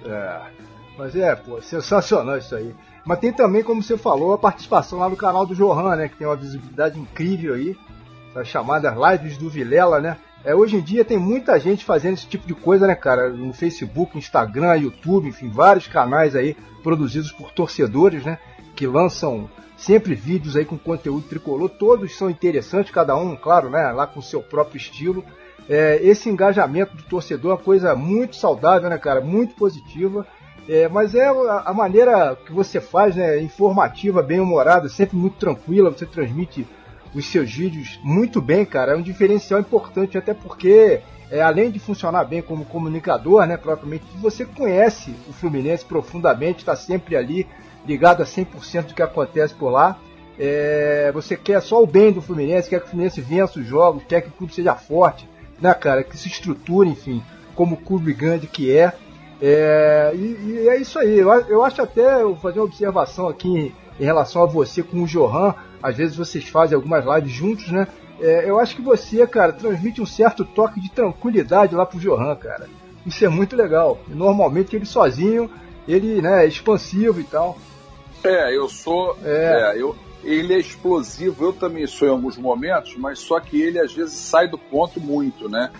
É, mas é, pô, sensacional isso aí. Mas tem também, como você falou, a participação lá no canal do Johan, né? Que tem uma visibilidade incrível aí. As chamadas lives do Vilela, né? É, hoje em dia tem muita gente fazendo esse tipo de coisa, né, cara? No Facebook, Instagram, YouTube, enfim, vários canais aí produzidos por torcedores, né? que lançam sempre vídeos aí com conteúdo tricolor, todos são interessantes, cada um, claro, né, lá com seu próprio estilo. É, esse engajamento do torcedor é uma coisa muito saudável, né, cara? Muito positiva. É, mas é a, maneira que você faz, né? Informativa, bem humorada, sempre muito tranquila. Você transmite os seus vídeos muito bem, cara. É um diferencial importante, até porque, é, além de funcionar bem como comunicador, né? Propriamente, você conhece o Fluminense profundamente, está sempre ali, ligado a 100% do que acontece por lá. É, você quer só o bem do Fluminense, quer que o Fluminense vença os jogos, quer que o clube seja forte, né, cara? Que se estruture, enfim, como clube grande que é. É, e, e, é isso aí. Eu, eu acho até, eu vou fazer uma observação aqui em, em, relação a você com o Johan. Às vezes vocês fazem algumas lives juntos, né? É, eu acho que você, cara, transmite um certo toque de tranquilidade lá pro Johan, cara. Isso é muito legal. Normalmente ele sozinho, ele né, é expansivo e tal. É, eu sou. É. é eu, ele é explosivo, eu também sou em alguns momentos, mas só que ele às vezes sai do ponto muito, né?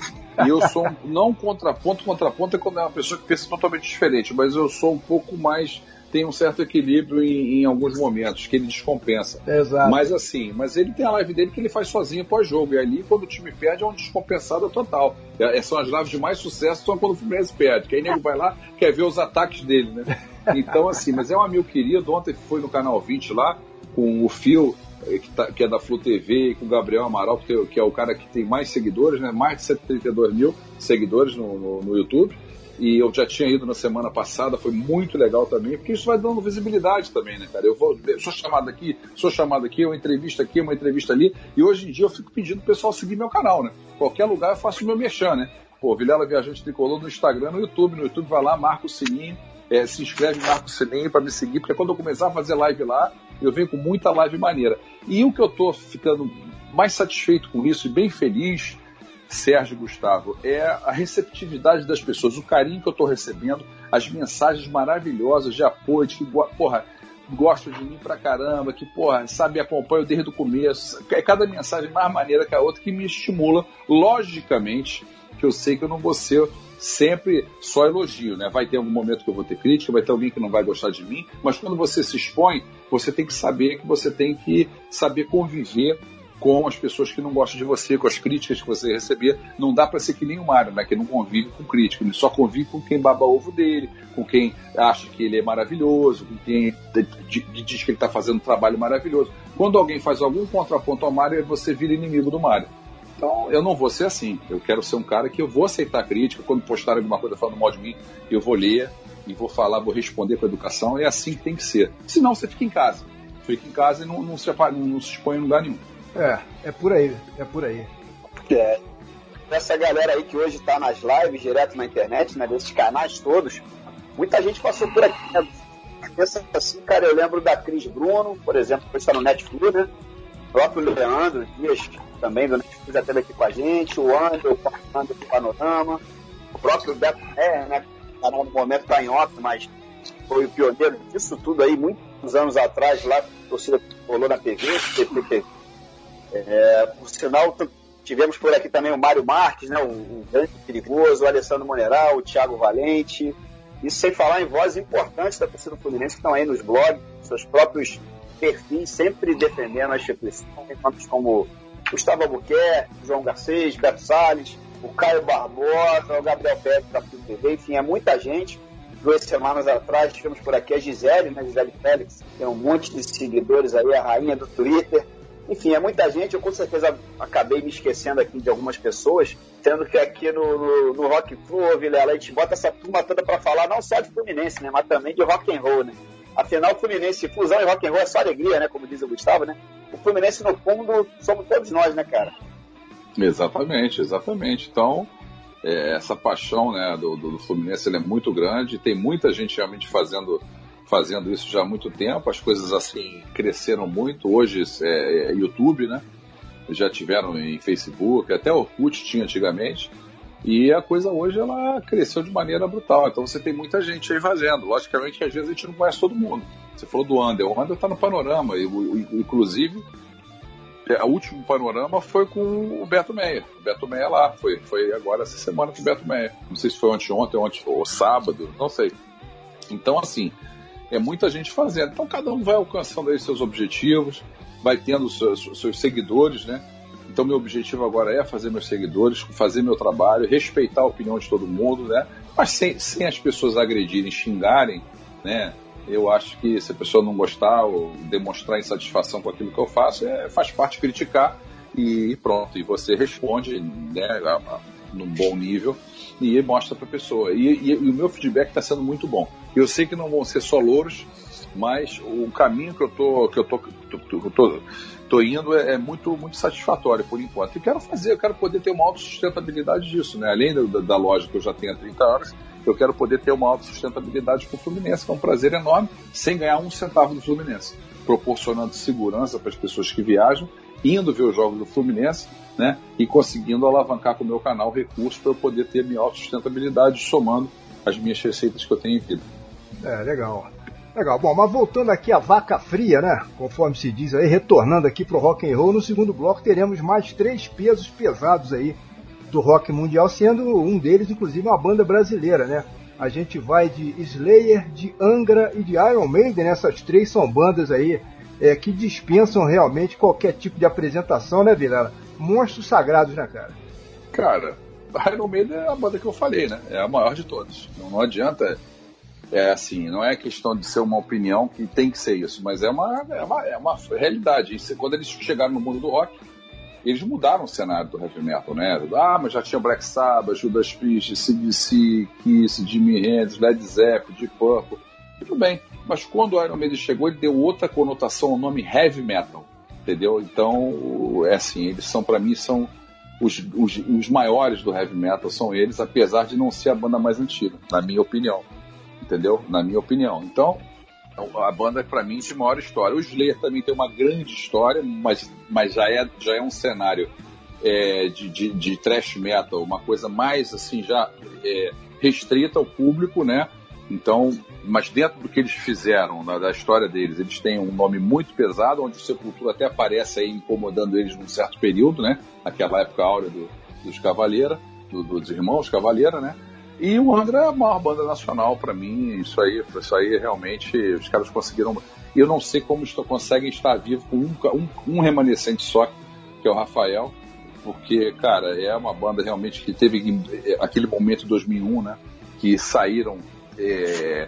E eu sou um, não contraponto, contraponto é quando é uma pessoa que pensa totalmente diferente, mas eu sou um pouco mais tem um certo equilíbrio em, em, alguns momentos, que ele descompensa. Exato. Mas assim, mas ele tem a live dele que ele faz sozinho pós-jogo. E ali, quando o time perde, é um descompensado total. É, são as lives de mais sucesso são quando o Fluminense perde. Que aí nego vai lá, quer ver os ataques dele, né? Então, assim, mas é um amigo querido. Ontem foi no canal 20 lá, com o Fio, que, tá, que, é da Flu TV, com o Gabriel Amaral, que, é o cara que tem mais seguidores, né? Mais de 132 mil seguidores no, no, no YouTube e eu já tinha ido na semana passada, foi muito legal também, porque isso vai dando visibilidade também, né, cara? Eu vou, sou chamado aqui, sou chamado aqui, uma entrevista aqui, uma entrevista ali, e hoje em dia eu fico pedindo pro pessoal seguir meu canal, né? Qualquer lugar eu faço o meu mexão, né? Pô, Vilela Viajante Tricolor no Instagram, no YouTube, no YouTube vai lá, marca o sininho, é, se inscreve, marca o sininho para me seguir, porque quando eu começar a fazer live lá, eu venho com muita live maneira. E o que eu tô ficando mais satisfeito com isso e bem feliz Sérgio Gustavo, é a receptividade das pessoas, o carinho que eu estou recebendo, as mensagens maravilhosas de apoio, de que, porra, gostam de mim pra caramba, que, porra, sabe, acompanho desde o começo. É cada mensagem mais maneira que a outra que me estimula, logicamente, que eu sei que eu não vou ser sempre só elogio, né? Vai ter algum momento que eu vou ter crítica, vai ter alguém que não vai gostar de mim, mas quando você se expõe, você tem que saber que você tem que saber conviver com as pessoas que não gostam de você, com as críticas que você receber. Não dá para ser que nem o Mário, né? Que não convive com crítica, ele só convive com quem baba ovo dele, com quem acha que ele é maravilhoso, com quem diz que ele está fazendo um trabalho maravilhoso. Quando alguém faz algum contraponto ao Mário, você vira inimigo do Mário. Então, eu não vou ser assim. Eu quero ser um cara que eu vou aceitar crítica. Quando postar alguma coisa falando mal de mim, eu vou ler e vou falar, vou responder com educação. É assim que tem que ser. Senão, você fica em casa. Fica em casa e não, não, se, não se expõe em lugar nenhum. É, é por aí, é por aí. É. Essa galera aí que hoje tá nas lives, direto na internet, né, desses canais todos, muita gente passou por aqui, né? Pensa assim, cara, eu lembro da Cris Bruno, por exemplo, que está no Netflix, né? O próprio Leandro Dias, também do Netflix, já aqui com a gente, o André, o Fernando do Panorama, o próprio Beto é, né? Tá no momento tá em off, mas foi o pioneiro disso tudo aí, muitos anos atrás, lá, torcida rolou na TV, TV é, por sinal, tivemos por aqui também o Mário Marques, né, o, o grande perigoso, o Alessandro Moneral, o Thiago Valente. Isso sem falar em vozes importantes da torcida fluminense que estão aí nos blogs, seus próprios perfis, sempre defendendo a instituição. Tem como Gustavo Albuquerque, João Garcês, Beto Salles, o Caio Barbosa, o Gabriel Pérez da TV, enfim, é muita gente. Duas semanas atrás tivemos por aqui a Gisele, né, Gisele Félix, tem um monte de seguidores aí, a rainha do Twitter. Enfim, é muita gente. Eu com certeza acabei me esquecendo aqui de algumas pessoas, sendo que aqui no, no, no Rock Flu, Vilela, a gente bota essa turma toda para falar não só de Fluminense, né, mas também de rock and roll, né? Afinal, o Fluminense, fusão e rock and roll é só alegria, né? Como diz o Gustavo, né? O Fluminense, no fundo, somos todos nós, né, cara? Exatamente, exatamente. Então, é, essa paixão né, do, do, do Fluminense é muito grande, tem muita gente realmente fazendo fazendo isso já há muito tempo, as coisas assim cresceram muito. Hoje é, é YouTube, né? Já tiveram em Facebook, até Orkut tinha antigamente. E a coisa hoje ela cresceu de maneira brutal. Então você tem muita gente aí fazendo. Logicamente que às vezes a gente não conhece todo mundo. Você falou do Under. O Under está no panorama. E, inclusive, é, o último panorama foi com o Beto Meia. O Beto Meia lá. Foi, foi agora essa semana com o Beto Meia. Não sei se foi ontem, ontem, ontem ou sábado, não sei. Então, assim, é muita gente fazendo. Então cada um vai alcançando aí seus objetivos, vai tendo seus, seus seguidores, né? Então meu objetivo agora é fazer meus seguidores, fazer meu trabalho, respeitar a opinião de todo mundo, né? Mas sem, sem as pessoas agredirem, xingarem, né? Eu acho que se a pessoa não gostar ou demonstrar insatisfação com aquilo que eu faço, é, faz parte criticar e pronto. E você responde, né? num bom nível e mostra para a pessoa. E, e, e, o meu feedback está sendo muito bom. Eu sei que não vão ser só louros, mas o caminho que eu tô que eu tô, tô, tô, tô, tô indo é, é, muito muito satisfatório por enquanto. E quero fazer, eu quero poder ter uma autossustentabilidade disso, né? Além da, da loja que eu já tenho há 30 anos, eu quero poder ter uma autossustentabilidade com o Fluminense, que é um prazer enorme, sem ganhar um centavo do Fluminense, proporcionando segurança para as pessoas que viajam, indo ver os jogos do Fluminense né? E conseguindo alavancar com o meu canal recursos para eu poder ter minha autossustentabilidade somando as minhas receitas que eu tenho em vida. É, legal. Legal. Bom, mas voltando aqui à vaca fria, né? Conforme se diz aí, retornando aqui pro rock and roll, no segundo bloco teremos mais três pesos pesados aí do rock mundial, sendo um deles, inclusive, uma banda brasileira, né? A gente vai de Slayer, de Angra e de Iron Maiden. Essas três são bandas aí é, que dispensam realmente qualquer tipo de apresentação, né, Vilela? monstros sagrados, né, cara? Cara, Iron Maiden é a banda que eu falei, né? É a maior de todas. Não, não adianta. É assim, não é questão de ser uma opinião que tem que ser isso, mas é uma, é uma, é uma realidade. E quando eles chegaram no mundo do rock, eles mudaram o cenário do heavy metal, né? Ah, mas já tinha Black Sabbath, Judas Priest, CDC, Kiss, Jimi Hendrix, Led Zeppelin, Deep Purple. Tudo bem. Mas quando o Iron Maiden chegou, ele deu outra conotação ao nome heavy metal entendeu? Então, é assim, eles são, para mim, são os, os, os, maiores do heavy metal, são eles, apesar de não ser a banda mais antiga, na minha opinião, entendeu? Na minha opinião. Então, a banda, para mim, de maior história. O Slayer também tem uma grande história, mas, mas já, é, já é um cenário é, de, de, de thrash metal, uma coisa mais, assim, já é, restrita ao público, né? Então, mas dentro do que eles fizeram, na, da história deles, eles têm um nome muito pesado, onde o Sepultura até aparece aí incomodando eles num certo período, né? Aquela época áurea do, dos Cavaleira, do, dos irmãos Cavaleira, né? E o Angra é a maior banda nacional para mim, isso aí, isso aí realmente os caras conseguiram. Eu não sei como estão, conseguem estar vivos com um, um, um remanescente só, que é o Rafael, porque, cara, é uma banda realmente que teve aquele momento em 2001, né? Que saíram é,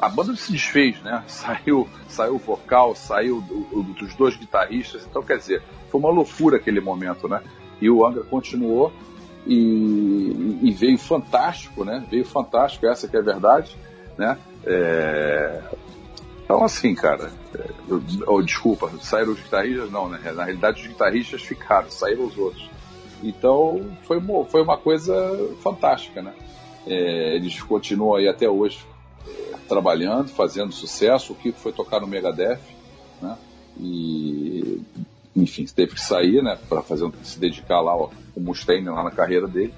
a banda se desfez, né? [LAUGHS] Saiu, saiu o vocal, saiu do, dos dois guitarristas, então quer dizer, foi uma loucura aquele momento, né? E o Angra continuou e, e veio fantástico, né? Veio fantástico, essa que é a verdade, né? É... Então assim, cara, é, oh, desculpa, saíram os guitarristas? Não, né? Na realidade os guitarristas ficaram, saíram os outros. Então foi, foi uma coisa fantástica, né? É, eles continuam aí até hoje é, trabalhando, fazendo sucesso. O que foi tocar no Megadeth, né? E enfim, teve que sair, né, para fazer se dedicar lá ao Mustaine lá na carreira dele.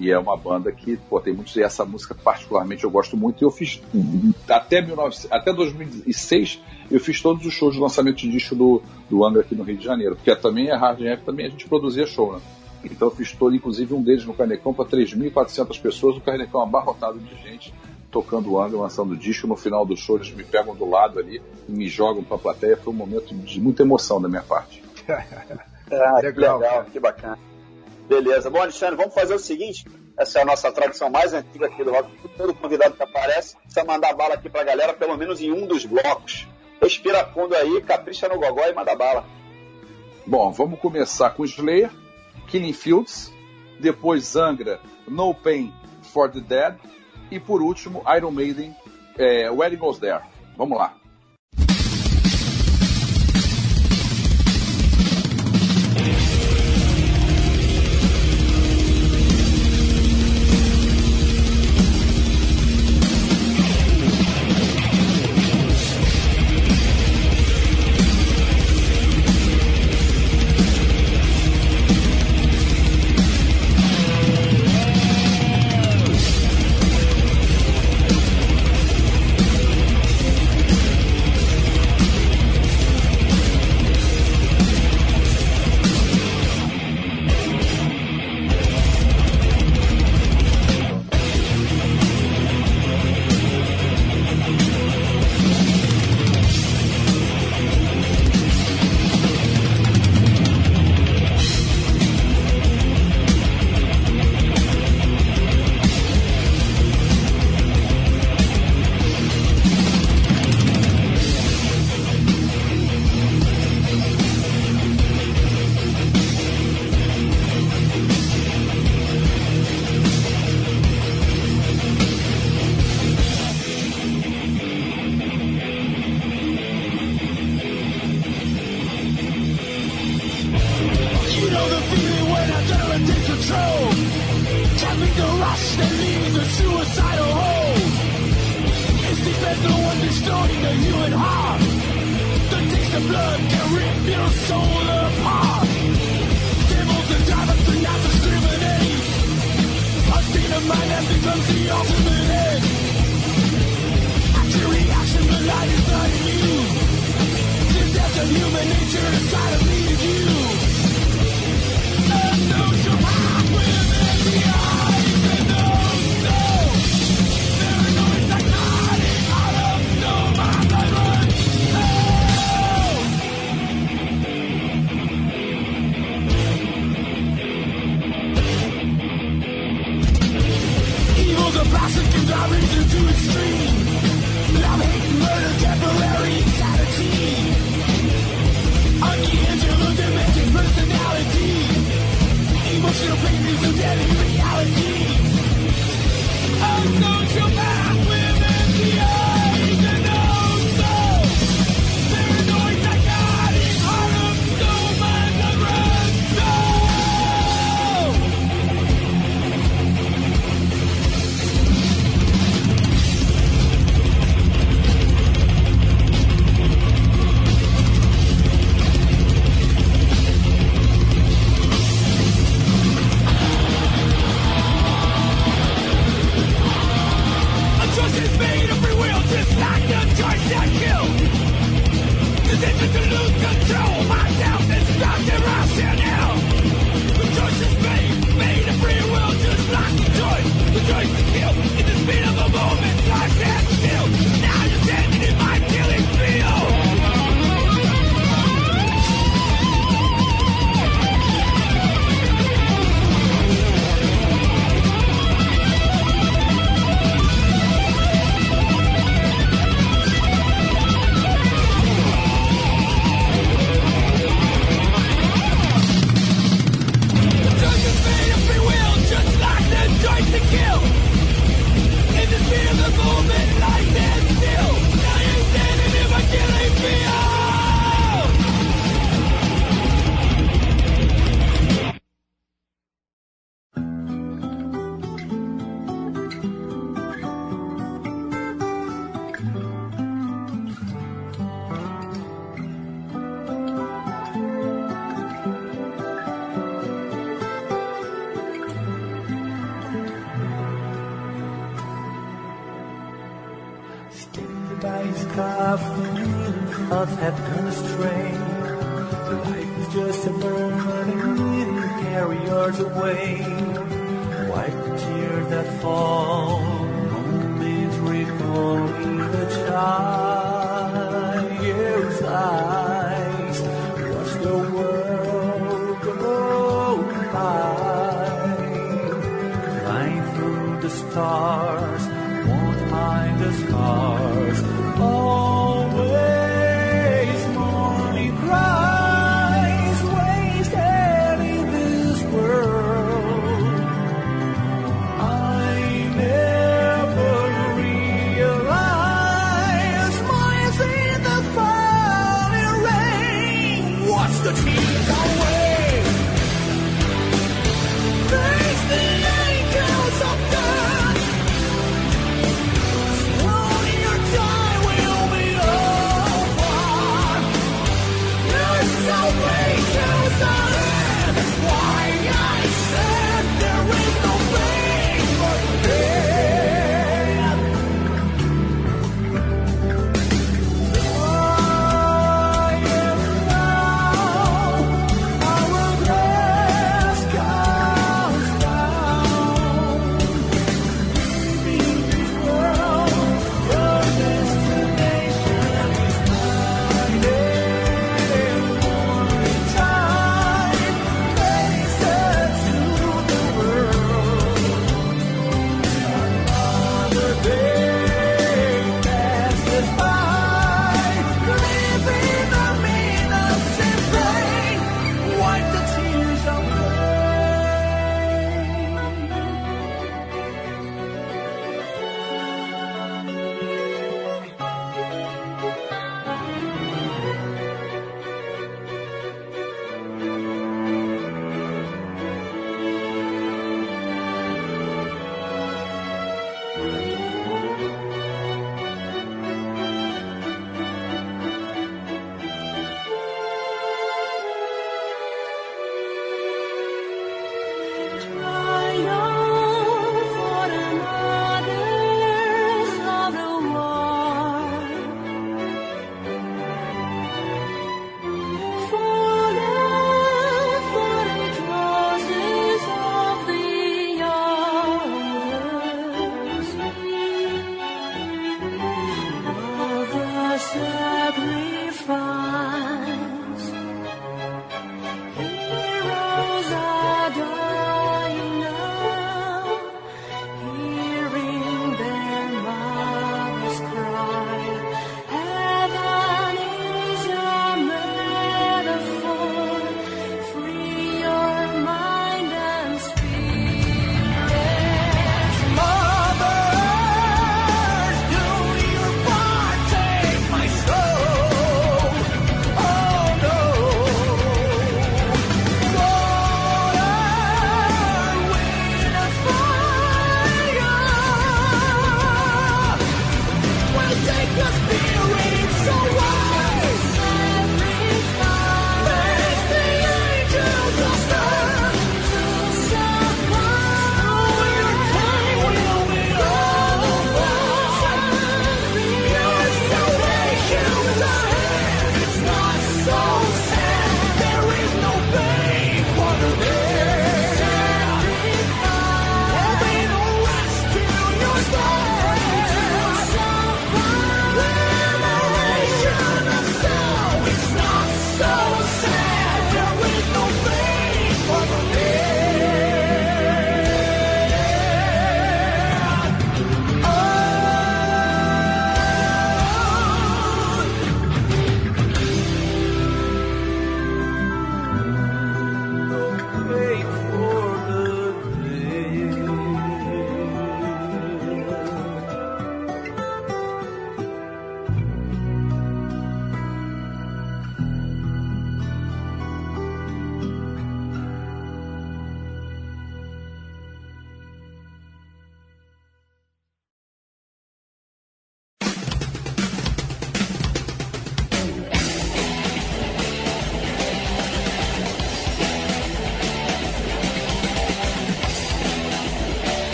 E é uma banda que, pô, tem muitos. E essa música, particularmente, eu gosto muito. E eu fiz. Até, 19, até 2006, eu fiz todos os shows de lançamento de disco do, do Angra aqui no Rio de Janeiro. Porque também é hard rap, também a gente produzia show, né? Então eu fiz todo, inclusive um deles no Carnecão para 3.400 pessoas, o Carnecão abarrotado de gente, tocando Angra, lançando disco. No final do show eles me pegam do lado ali e me jogam para a plateia. Foi um momento de muita emoção da minha parte. Ah, [LAUGHS] legal, que legal, que bacana. Beleza. Bom, Alexandre, vamos fazer o seguinte. Essa é a nossa tradição mais antiga aqui do Rock. Todo convidado que aparece precisa mandar bala aqui para a galera, pelo menos em um dos blocos. Respira fundo aí, capricha no gogó e manda bala. Bom, vamos começar com Slayer Killing Fields, depois Angra, No Pain for the Dead e por último Iron Maiden, é, Where It Goes There. Vamos lá.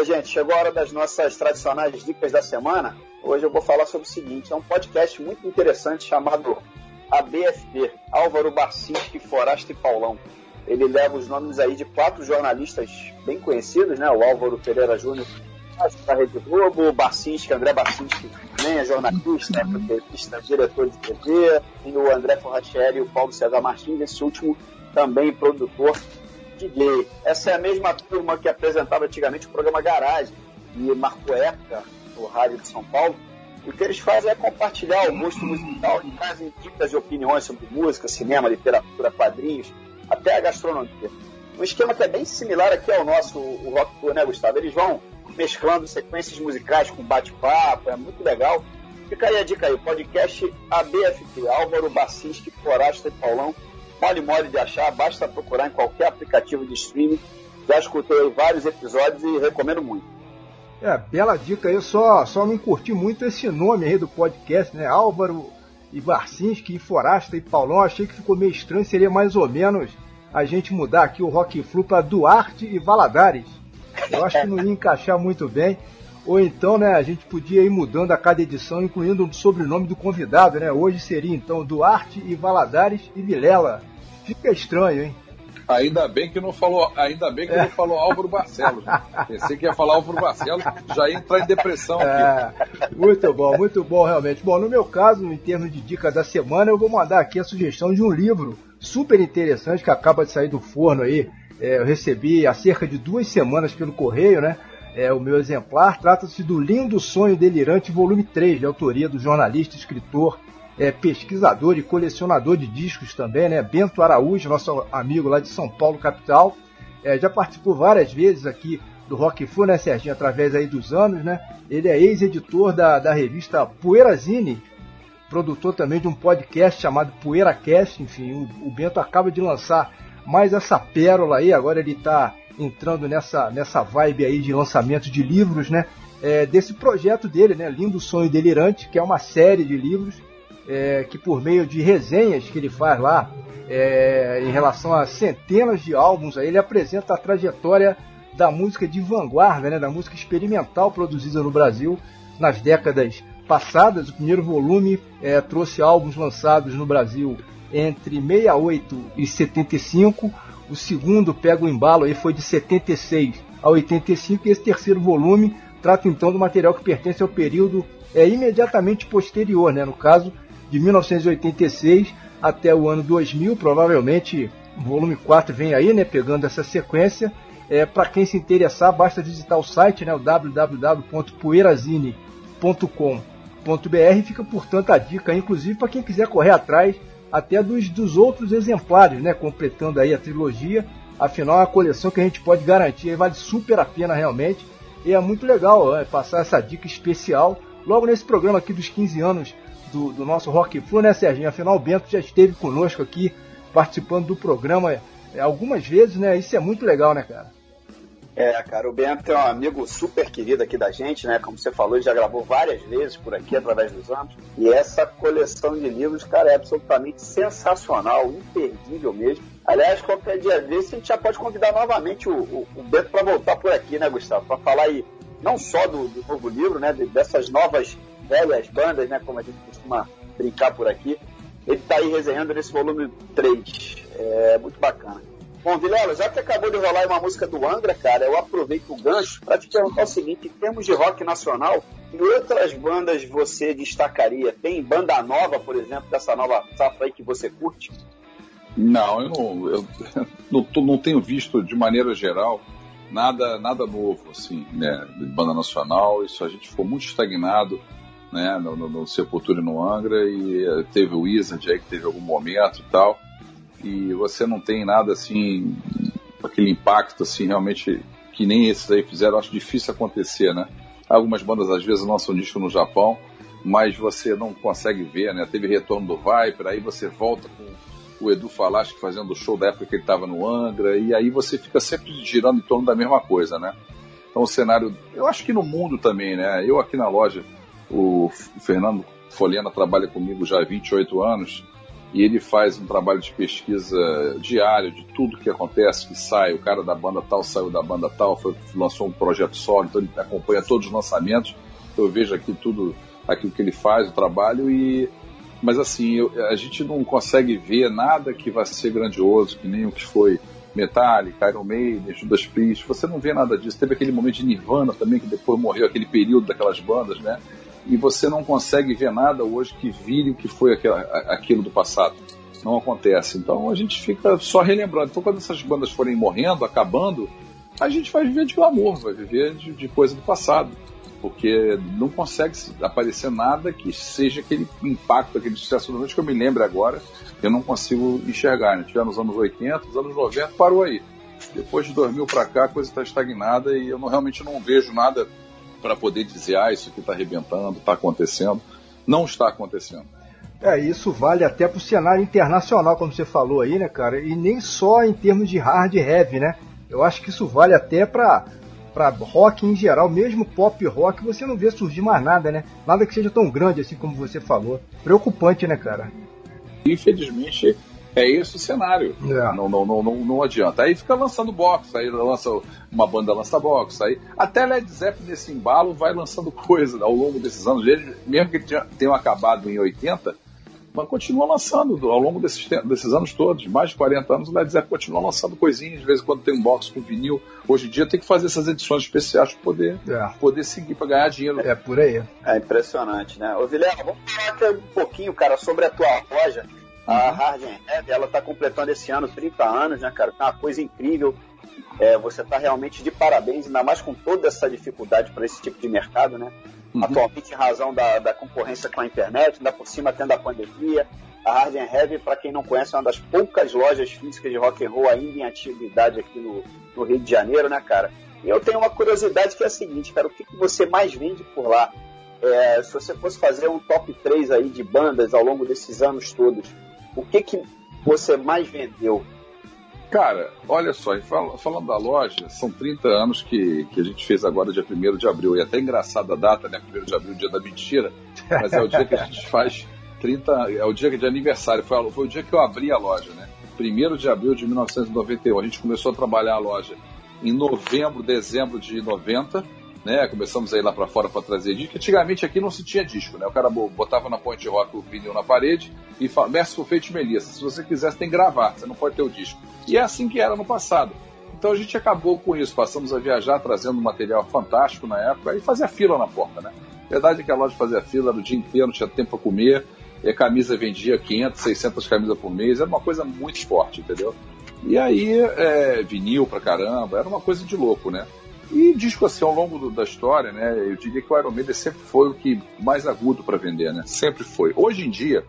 Minha gente, chegou a hora das nossas tradicionais dicas da semana. Hoje eu vou falar sobre o seguinte: é um podcast muito interessante chamado ABFP Álvaro Barcinski, Forasta e Paulão. Ele leva os nomes aí de quatro jornalistas bem conhecidos, né? O Álvaro Pereira Júnior, da Rede Globo, o Barcinski, André Barcinski, também é jornalista, é roteirista, diretor de TV, e o André Forratieri e o Paulo César Martins, esse último também produtor DJ. Essa é a mesma turma que apresentava antigamente o programa Garagem e marcou época no rádio de São Paulo. O que eles fazem é compartilhar o gosto musical e trazem dicas e opiniões sobre música, cinema, literatura, quadrinhos, até a gastronomia. Um esquema que é bem similar aqui ao nosso o Rock Tour, né, Gustavo? Eles vão mesclando sequências musicais com bate-papo, é muito legal. Fica aí a dica aí, podcast ABFP, Álvaro Bacinski, Forasta e Paulão mole mole de achar, basta procurar em qualquer aplicativo de streaming. Já escutei vários episódios e recomendo muito. É, bela dica aí, só, só não curti muito esse nome aí do podcast, né? Álvaro e Barcinski, Forasta e Paulão, achei que ficou meio estranho, seria mais ou menos a gente mudar aqui o Rock Flu para Duarte e Valadares. Eu acho que não ia encaixar muito bem. Ou então, né, a gente podia ir mudando a cada edição, incluindo o sobrenome do convidado, né? Hoje seria então Duarte e Valadares e Vilela. Fica estranho, hein? Ainda bem que não falou, ainda bem que é. não falou Álvaro Barcelos. Pensei que ia falar Álvaro Barcelos, já ia entrar em depressão aqui. É, muito bom, muito bom realmente. Bom, no meu caso, em termos de dica da semana, eu vou mandar aqui a sugestão de um livro super interessante que acaba de sair do forno aí. É, eu recebi há cerca de duas semanas pelo correio, né? É, o meu exemplar trata-se do Lindo Sonho Delirante, volume 3, de autoria do jornalista, escritor é, pesquisador e colecionador de discos também, né? Bento Araújo, nosso amigo lá de São Paulo, capital. É, já participou várias vezes aqui do Rock Flu, né, Serginho? Através aí dos anos, né? Ele é ex-editor da, da revista Poeirazine, produtor também de um podcast chamado PoeiraCast. Enfim, o, o Bento acaba de lançar mais essa pérola aí. Agora ele está entrando nessa, nessa vibe aí de lançamento de livros, né? É, desse projeto dele, né? Lindo Sonho Delirante, que é uma série de livros é, que por meio de resenhas que ele faz lá, é, em relação a centenas de álbuns, aí ele apresenta a trajetória da música de vanguarda, né, da música experimental produzida no Brasil nas décadas passadas. O primeiro volume é, trouxe álbuns lançados no Brasil entre 68 e 75. O segundo pega o embalo aí foi de 76 a 85 e esse terceiro volume trata então do material que pertence ao período é imediatamente posterior, né? No caso, de 1986 até o ano 2000, provavelmente o volume 4 vem aí, né, pegando essa sequência. É, Para quem se interessar, basta visitar o site, né, o www.poeirazine.com.br. Fica, portanto, a dica, inclusive, para quem quiser correr atrás até dos, dos outros exemplares, né, completando aí a trilogia. Afinal, é coleção que a gente pode garantir, vale super a pena realmente. E é muito legal é, passar essa dica especial logo nesse programa aqui dos 15 anos do, do nosso Rock Flu, né, Serginho? Afinal, o Bento já esteve conosco aqui, participando do programa é, algumas vezes, né? Isso é muito legal, né, cara? É, cara, o Bento é um amigo super querido aqui da gente, né? Como você falou, ele já gravou várias vezes por aqui através dos anos. E essa coleção de livros, cara, é absolutamente sensacional, imperdível mesmo. Aliás, qualquer dia desse a gente já pode convidar novamente o, o, o Bento para voltar por aqui, né, Gustavo? Para falar aí não só do, do, novo livro, né? Dessas novas velhas bandas, né? Como a gente costuma brincar por aqui. Ele está aí resenhando nesse volume 3. É muito bacana. Bom, Vilela, já que acabou de rolar uma música do Angra, cara, eu aproveito o gancho para te perguntar o seguinte: em termos de rock nacional, que outras bandas você destacaria? Tem banda nova, por exemplo, dessa nova safra aí que você curte? Não, eu não, eu [LAUGHS] não, não tenho visto de maneira geral nada, nada novo, assim, né, de banda nacional. Isso a gente ficou muito estagnado né, no, no, no Sepultura e no Angra, e teve o Wizard aí que teve algum momento e tal, e você não tem nada assim, aquele impacto assim, realmente, que nem esses aí fizeram, acho difícil acontecer, né? Algumas bandas às vezes lançam disco no Japão, mas você não consegue ver, né? Teve retorno do Viper, aí você volta com o Edu Falaschi fazendo o show da época que ele estava no Angra, e aí você fica sempre girando em torno da mesma coisa, né? Então o cenário, eu acho que no mundo também, né? Eu aqui na loja o Fernando Folhena trabalha comigo já há 28 anos e ele faz um trabalho de pesquisa diário de tudo que acontece, que sai, o cara da banda tal saiu da banda tal, foi, lançou um projeto solo, então ele acompanha todos os lançamentos, eu vejo aqui tudo aquilo que ele faz, o trabalho, e mas assim, eu, a gente não consegue ver nada que vai ser grandioso, que nem o que foi Metallica, Iron Maiden, Judas Priest, você não vê nada disso. Teve aquele momento de Nirvana também, que depois morreu aquele período daquelas bandas, né? E você não consegue ver nada hoje que vire o que foi aquilo, aquilo do passado. Não acontece. Então a gente fica só relembrando. Então quando essas bandas forem morrendo, acabando, a gente vai viver de glamour, vai viver de, de coisa do passado. Porque não consegue aparecer nada que seja aquele impacto, aquele sucesso noite que eu me lembro agora, eu não consigo enxergar. Né? Tivemos nos anos 80, os anos 90 parou aí. Depois de 2000 para cá a coisa está estagnada e eu não, realmente não vejo nada para poder dizer, ah, isso aqui está arrebentando, está acontecendo. Não está acontecendo. É, isso vale até para o cenário internacional, como você falou aí, né, cara? E nem só em termos de hard heavy, né? Eu acho que isso vale até para para rock em geral, mesmo pop rock, você não vê surgir mais nada, né? Nada que seja tão grande assim como você falou. Preocupante, né, cara? Infelizmente, é esse o cenário. É. Não, não, não, não, não adianta. Aí fica lançando box, aí lança uma banda lança box, aí até Led Zeppelin nesse embalo vai lançando [LAUGHS] coisa ao longo desses anos. Ele, mesmo que tenham acabado em 80, mas continua lançando ao longo desses, desses anos todos, mais de 40 anos, o Led Zeppelin continua lançando coisinhas, de vez em quando tem um box com vinil. Hoje em dia tem que fazer essas edições especiais para poder, é. poder seguir, para ganhar dinheiro. É por aí. É impressionante, né? Ô Vilela, vamos falar um pouquinho, cara, sobre a tua loja. A Hard Heavy, ela está completando esse ano 30 anos, né, cara? Tá uma coisa incrível. É, você está realmente de parabéns, ainda mais com toda essa dificuldade para esse tipo de mercado, né? Uhum. Atualmente, em razão da, da concorrência com a internet, ainda por cima tendo a pandemia. A Hard Heavy, para quem não conhece, é uma das poucas lojas físicas de rock and roll ainda em atividade aqui no, no Rio de Janeiro, né, cara? E eu tenho uma curiosidade que é a seguinte, cara, o que, que você mais vende por lá? É, se você fosse fazer um top 3 aí de bandas ao longo desses anos todos, o que, que você mais vendeu? Cara, olha só, falando da loja, são 30 anos que, que a gente fez agora, dia 1 de abril. E até engraçada a data, né? 1 de abril, dia da mentira. Mas é o dia que a gente faz 30. É o dia de aniversário. Foi, foi o dia que eu abri a loja, né? 1 de abril de 1991. A gente começou a trabalhar a loja em novembro, dezembro de 90 né? Começamos a ir lá para fora para trazer disco. Antigamente aqui não se tinha disco, né? O cara botava na ponte rock o vinil na parede e falava, Merciful Fate Melissa, se você quiser você tem que gravar, você não pode ter o disco. E é assim que era no passado. Então a gente acabou com isso, passamos a viajar trazendo material fantástico na época e fazia fila na porta, né? Verdade é que a loja fazia fila o dia inteiro, não tinha tempo para comer, e a camisa vendia 500, 600 camisas por mês, era uma coisa muito forte, entendeu? E aí, é, vinil pra caramba, era uma coisa de louco, né? E disco assim, ao longo do, da história, né, eu diria que o Iron Maiden sempre foi o que mais agudo para vender, né? Sempre foi. Hoje em dia,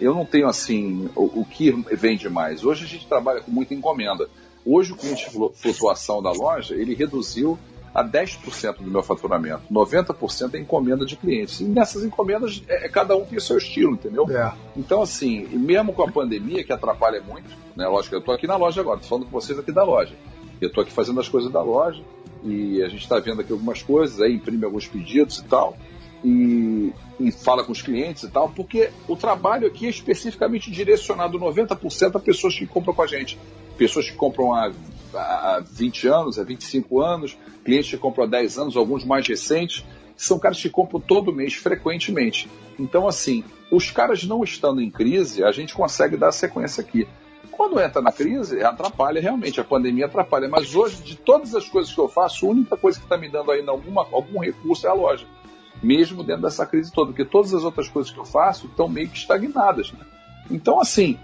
eu não tenho assim o, o, que vende mais. Hoje a gente trabalha com muita encomenda. Hoje o cliente de flutuação da loja, ele reduziu a 10% do meu faturamento. 90% é encomenda de clientes. E nessas encomendas, é, é, cada um tem o seu estilo, entendeu? É. Então, assim, mesmo com a pandemia, que atrapalha muito, né? Lógico, eu estou aqui na loja agora, estou falando com vocês aqui da loja. Eu estou aqui fazendo as coisas da loja, e a gente está vendo aqui algumas coisas, aí imprime alguns pedidos e tal, e, e, fala com os clientes e tal, porque o trabalho aqui é especificamente direcionado 90% a pessoas que compram com a gente. Pessoas que compram há, há 20 anos, há 25 anos, clientes que compram há 10 anos, alguns mais recentes, são caras que compram todo mês, frequentemente. Então, assim, os caras não estando em crise, a gente consegue dar sequência aqui. Quando entra na crise, atrapalha realmente, a pandemia atrapalha. Mas hoje, de todas as coisas que eu faço, a única coisa que está me dando ainda alguma, algum recurso é a loja. Mesmo dentro dessa crise toda, porque todas as outras coisas que eu faço estão meio que estagnadas. Né? Então, assim,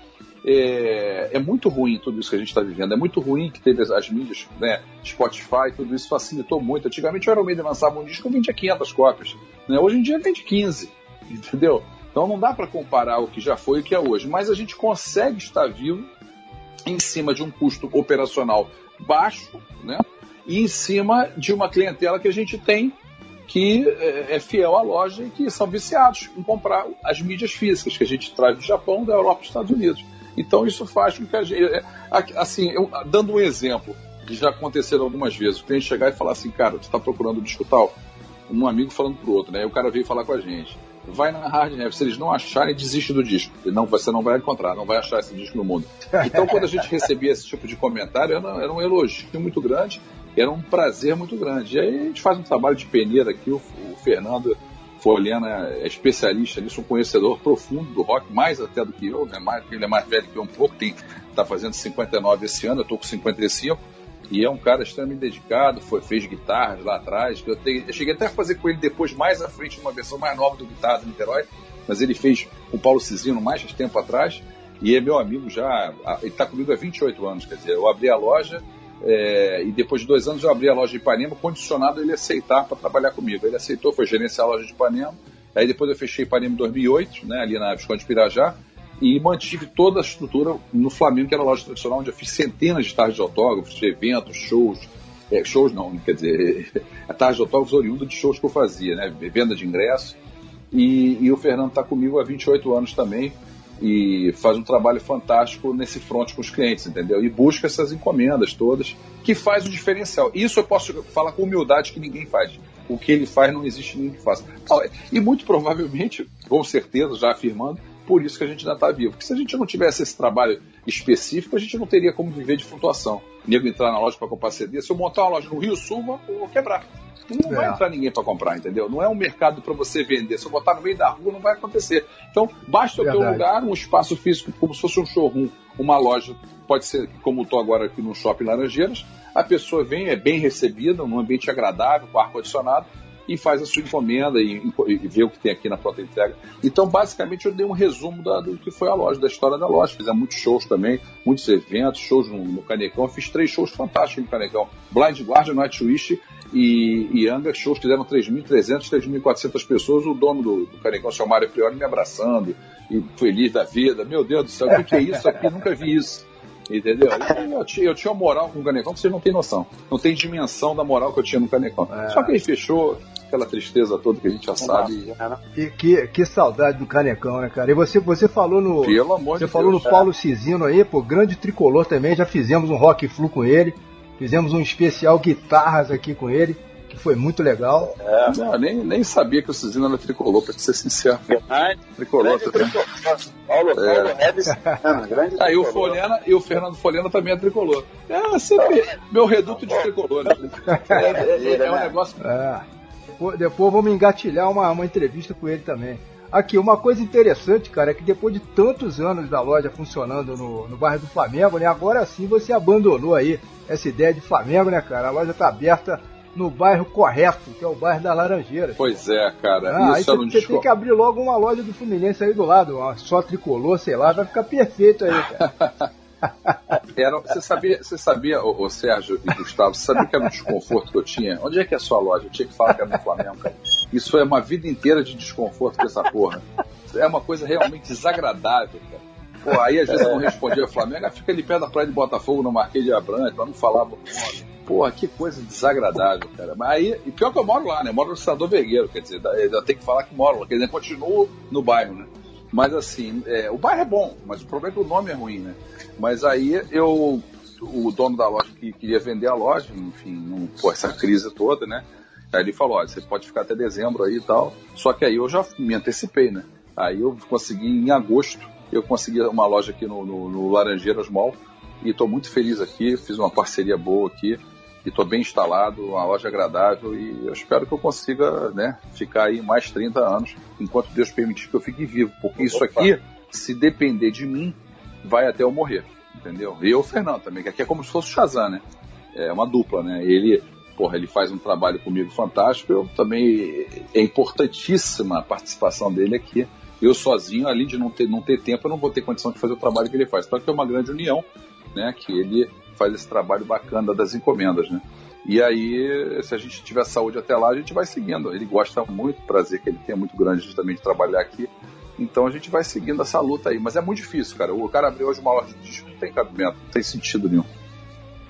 é, é, muito ruim tudo isso que a gente está vivendo. É muito ruim que teve as, as, mídias, né, Spotify, tudo isso facilitou muito. Antigamente o Iron Maiden lançava um disco e vendia 500 cópias. Né? Hoje em dia vende 15, entendeu? Então não dá para comparar o que já foi e o que é hoje. Mas a gente consegue estar vivo em cima de um custo operacional baixo, né? E em cima de uma clientela que a gente tem que é, é fiel à loja e que são viciados em comprar as mídias físicas que a gente traz do Japão, da Europa e dos Estados Unidos. Então isso faz com que a gente, é, assim, eu, dando um exemplo que já aconteceram algumas vezes, o cliente chegar e falar assim, cara, você está procurando disco tal? Um amigo falando pro outro, né? E o cara veio falar com a gente. Vai na Hard Heavy. Se eles não acharem, desiste do disco. Não, você não vai encontrar, não vai achar esse disco no mundo. Então, quando a gente recebia esse tipo de comentário, era, era um elogio muito grande, era um prazer muito grande. E aí a gente faz um trabalho de peneira aqui, o, o Fernando Folena é especialista nisso, um conhecedor profundo do rock, mais até do que eu, né? mais, ele é mais velho que eu um pouco, está fazendo 59 esse ano, eu estou com 55, e é um cara extremamente dedicado, foi, fez guitarras lá atrás, eu, te, eu, cheguei até a fazer com ele depois, mais à frente, uma versão mais nova do Guitarra do Niterói, mas ele fez com o Paulo Cisino mais tempo atrás, e é meu amigo já, ele está comigo há 28 anos, quer dizer, eu abri a loja é, e depois de dois anos eu abri a loja de Ipanema, condicionado a ele aceitar para trabalhar comigo. Ele aceitou, foi gerenciar a loja de Ipanema. Aí depois eu fechei Ipanema em 2008, né, ali na Visconde de Pirajá, e mantive toda a estrutura no Flamengo, que era a loja tradicional, onde eu fiz centenas de tardes de autógrafos, de eventos, shows. É, shows não, quer dizer, [LAUGHS] a tarde de autógrafos oriundo de shows que eu fazia, né, venda de ingresso. E, e o Fernando está comigo há 28 anos também, e faz um trabalho fantástico nesse front com os clientes, entendeu? E busca essas encomendas todas, que faz o diferencial. Isso eu posso falar com humildade que ninguém faz. O que ele faz não existe ninguém que faça. E muito provavelmente, com certeza, já afirmando, por isso que a gente ainda está vivo. Porque se a gente não tivesse esse trabalho específico, a gente não teria como viver de flutuação. Nego entrar na loja para comprar CD, se eu montar uma loja no Rio Sul, eu vou quebrar. Não é. vai entrar ninguém para comprar, entendeu? Não é um mercado para você vender. Se eu botar no meio da rua, não vai acontecer. Então, basta ter um lugar, um espaço físico, como se fosse um showroom, uma loja, pode ser como estou agora aqui no Shopping Laranjeiras. A pessoa vem, é bem recebida, num ambiente agradável, com ar-condicionado, e faz a sua encomenda e, e, vê o que tem aqui na pronta entrega. Então, basicamente, eu dei um resumo da, do que foi a loja, da história da loja. Fizemos muitos shows também, muitos eventos, shows no, no Canecão. Eu fiz três shows fantásticos no Canecão. Blind Guardian, Nightwish e, e Anga, shows fizeram 3.300, 3.400 pessoas. O dono do, do Canecão, o Mário Priori, me abraçando e feliz da vida. Meu Deus do céu, o que, que é isso aqui? Nunca vi isso. Entendeu? Eu, tinha, eu tinha moral com o Canecão que vocês não têm noção. Não tem dimensão da moral que eu tinha no Canecão. É. Só que ele fechou, aquela tristeza toda que a gente já sabe. E que, que saudade do Canecão, né, cara? E você, você falou no. Pelo amor Você de falou Deus, no Paulo Cisino aí, pô, grande tricolor também, já fizemos um rock flu com ele, fizemos um especial guitarras aqui com ele que foi muito legal. É. Não, nem, nem sabia que o Cisino era tricolor, pra ser sincero. Verdade. Tricolor também. Paulo, Paulo é. Reves, grande Aí o Folhena e o Fernando Folhena também é tricolor. É, sempre meu reduto de tricolor. Né? É, é, é, é um negócio. É. Depois, depois vamos engatilhar uma, uma entrevista com ele também. Aqui, uma coisa interessante, cara, é que depois de tantos anos da loja funcionando no, no bairro do Flamengo, né? Agora sim você abandonou aí essa ideia de Flamengo, né, cara? A loja tá aberta no bairro correto, que é o bairro da Laranjeira. Pois é, cara. Ah, isso aí você tem que abrir logo uma loja do Fluminense aí do lado, uma só tricolor, sei lá, vai ficar perfeito aí, cara. [LAUGHS] Era, você sabia, você sabia o, o, Sérgio e Gustavo, você sabia que era um desconforto que eu tinha? Onde é que é a sua loja? Eu tinha que falar que era no Flamengo, cara. Isso é uma vida inteira de desconforto com essa porra. É uma coisa realmente desagradável, cara. Pô, aí às vezes eu não respondia o Flamengo, fica ali perto da praia de Botafogo, no Marquês de Abrantes, pra não falar nome. Porra, que coisa desagradável, cara. Mas aí, e pior que eu moro lá, né? Eu moro no Senador Vergueiro, quer dizer, eu tenho que falar que moro lá, quer dizer, continuo no bairro, né? Mas assim, é, o bairro é bom, mas o problema é que o nome é ruim, né? Mas aí eu, o dono da loja que queria vender a loja, enfim, não, pô, essa crise toda, né? Aí ele falou, olha, você pode ficar até dezembro aí e tal. Só que aí eu já me antecipei, né? Aí eu consegui em agosto, eu consegui uma loja aqui no, no, no Laranjeiras Mall e estou muito feliz aqui, fiz uma parceria boa aqui e estou bem instalado, uma loja agradável e eu espero que eu consiga né, ficar aí mais 30 anos, enquanto Deus permitir que eu fique vivo, porque isso aqui, se depender de mim, vai até eu morrer, entendeu? E eu, o Fernando também, que aqui é como se fosse o Shazam, né? É uma dupla, né? Ele, porra, ele faz um trabalho comigo fantástico, eu também, é importantíssima a participação dele aqui. Eu sozinho, além de não ter, não ter tempo, eu não vou ter condição de fazer o trabalho que ele faz. Então, que é uma grande união, né? Que ele faz esse trabalho bacana das encomendas, né? E aí, se a gente tiver saúde até lá, a gente vai seguindo. Ele gosta muito, prazer que ele tem é muito grande também de trabalhar aqui. Então a gente vai seguindo essa luta aí. Mas é muito difícil, cara. O cara abrir hoje uma loja de disco não tem cabimento, não tem sentido nenhum.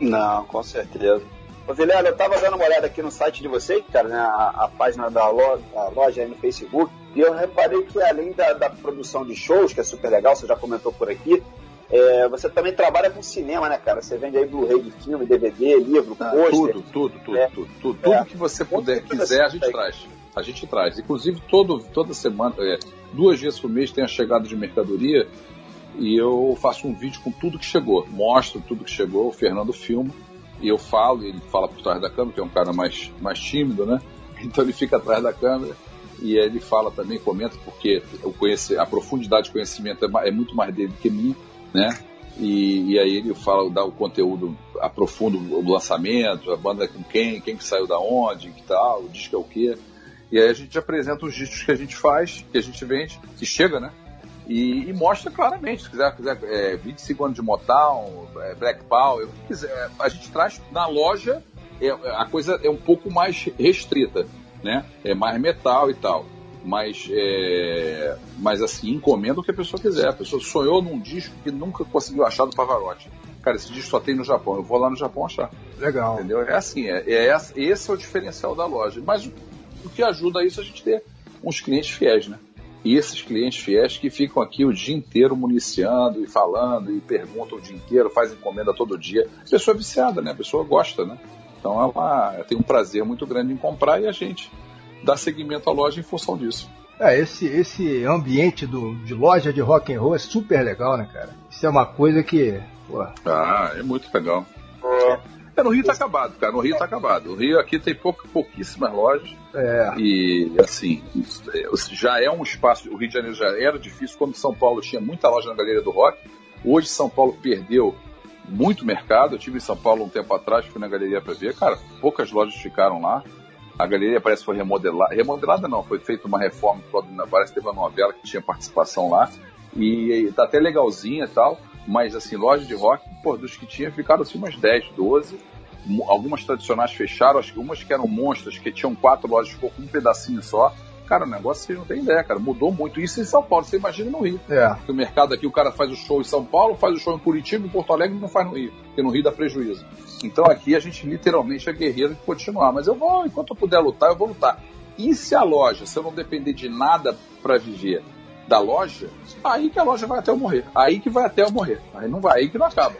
Não, com certeza. Ô Vilela, eu tava dando uma olhada aqui no site de vocês, cara, né, a, a página da loja, da loja aí no Facebook, e eu reparei que além da, da produção de shows, que é super legal, você já comentou por aqui, é, você também trabalha com cinema, né, cara? Você vende aí Blu-ray de filme, DVD, livro, ah, pôster. Tudo, tudo, tudo, é, tudo, tudo, tudo, é. que você puder, quiser, a gente traz. a gente traz. Inclusive, todo, toda semana, é, duas vezes por mês tem a chegada de mercadoria e eu faço um vídeo com tudo que chegou. Mostro tudo que chegou, o Fernando filma e eu falo, ele fala por trás da câmera, que é um cara mais, mais tímido, né? [LAUGHS] Então ele fica atrás da câmera e ele fala também, comenta, porque eu conhece, a profundidade de conhecimento é, é muito mais dele que minha, né? E, e, aí ele fala, dá o conteúdo, aprofunda o lançamento, a banda é com quem, quem que saiu da onde, que tal, o disco é o quê. E aí a gente apresenta os discos que a gente faz, que a gente vende, que chega, né? E, e mostra claramente, se quiser, quiser é, 25 anos de Motown, é, Black Power, o que quiser. A gente traz na loja, é, a coisa é um pouco mais restrita, né? É mais metal e tal. Mas, é, mas assim, encomenda o que a pessoa quiser. A pessoa sonhou num disco que nunca conseguiu achar do Pavarotti. Cara, esse disco só tem no Japão. Eu vou lá no Japão achar. Legal. Entendeu? É assim, é, é, esse é o diferencial da loja. Mas o que ajuda isso é a gente ter uns clientes fiéis, né? E esses clientes fiéis que ficam aqui o dia inteiro municiando e falando e perguntam o dia inteiro, fazem encomenda todo dia. A pessoa é viciada, né? A pessoa gosta, né? Então ela tem um prazer muito grande em comprar e a gente dá seguimento à loja em função disso. É, esse, esse ambiente do, de loja de rock and roll é super legal, né, cara? Isso é uma coisa que. Pô. Ah, é muito legal. É, no Rio tá acabado, cara. No Rio tá acabado. No Rio aqui tem pouca, pouquíssimas lojas. É. E assim, já é um espaço. O Rio de Janeiro já era difícil quando São Paulo tinha muita loja na Galeria do Rock. Hoje São Paulo perdeu muito mercado. Eu tive em São Paulo um tempo atrás, fui na galeria para ver. Cara, poucas lojas ficaram lá. A galeria parece que foi remodelada. Remodelada não, foi feita uma reforma. Parece que teve uma novela que tinha participação lá. E tá até legalzinha e tal. Mas, assim, loja de rock, pô, dos que tinha, ficaram assim umas 10, 12. Algumas tradicionais fecharam, acho que umas que eram monstros, que tinham quatro lojas, ficou com um pedacinho só. Cara, o negócio vocês não tem ideia, cara. Mudou muito. Isso em São Paulo, você imagina no Rio. É. Porque o mercado aqui, o cara faz o show em São Paulo, faz o show em Curitiba, em Porto Alegre não faz no Rio. Porque no Rio dá prejuízo. Então aqui a gente literalmente é guerreiro de continuar. Mas eu vou, enquanto eu puder lutar, eu vou lutar. E se a loja, se eu não depender de nada para viver, da loja, aí que a loja vai até eu morrer. Aí que vai até eu morrer. Aí não vai, aí que não acaba.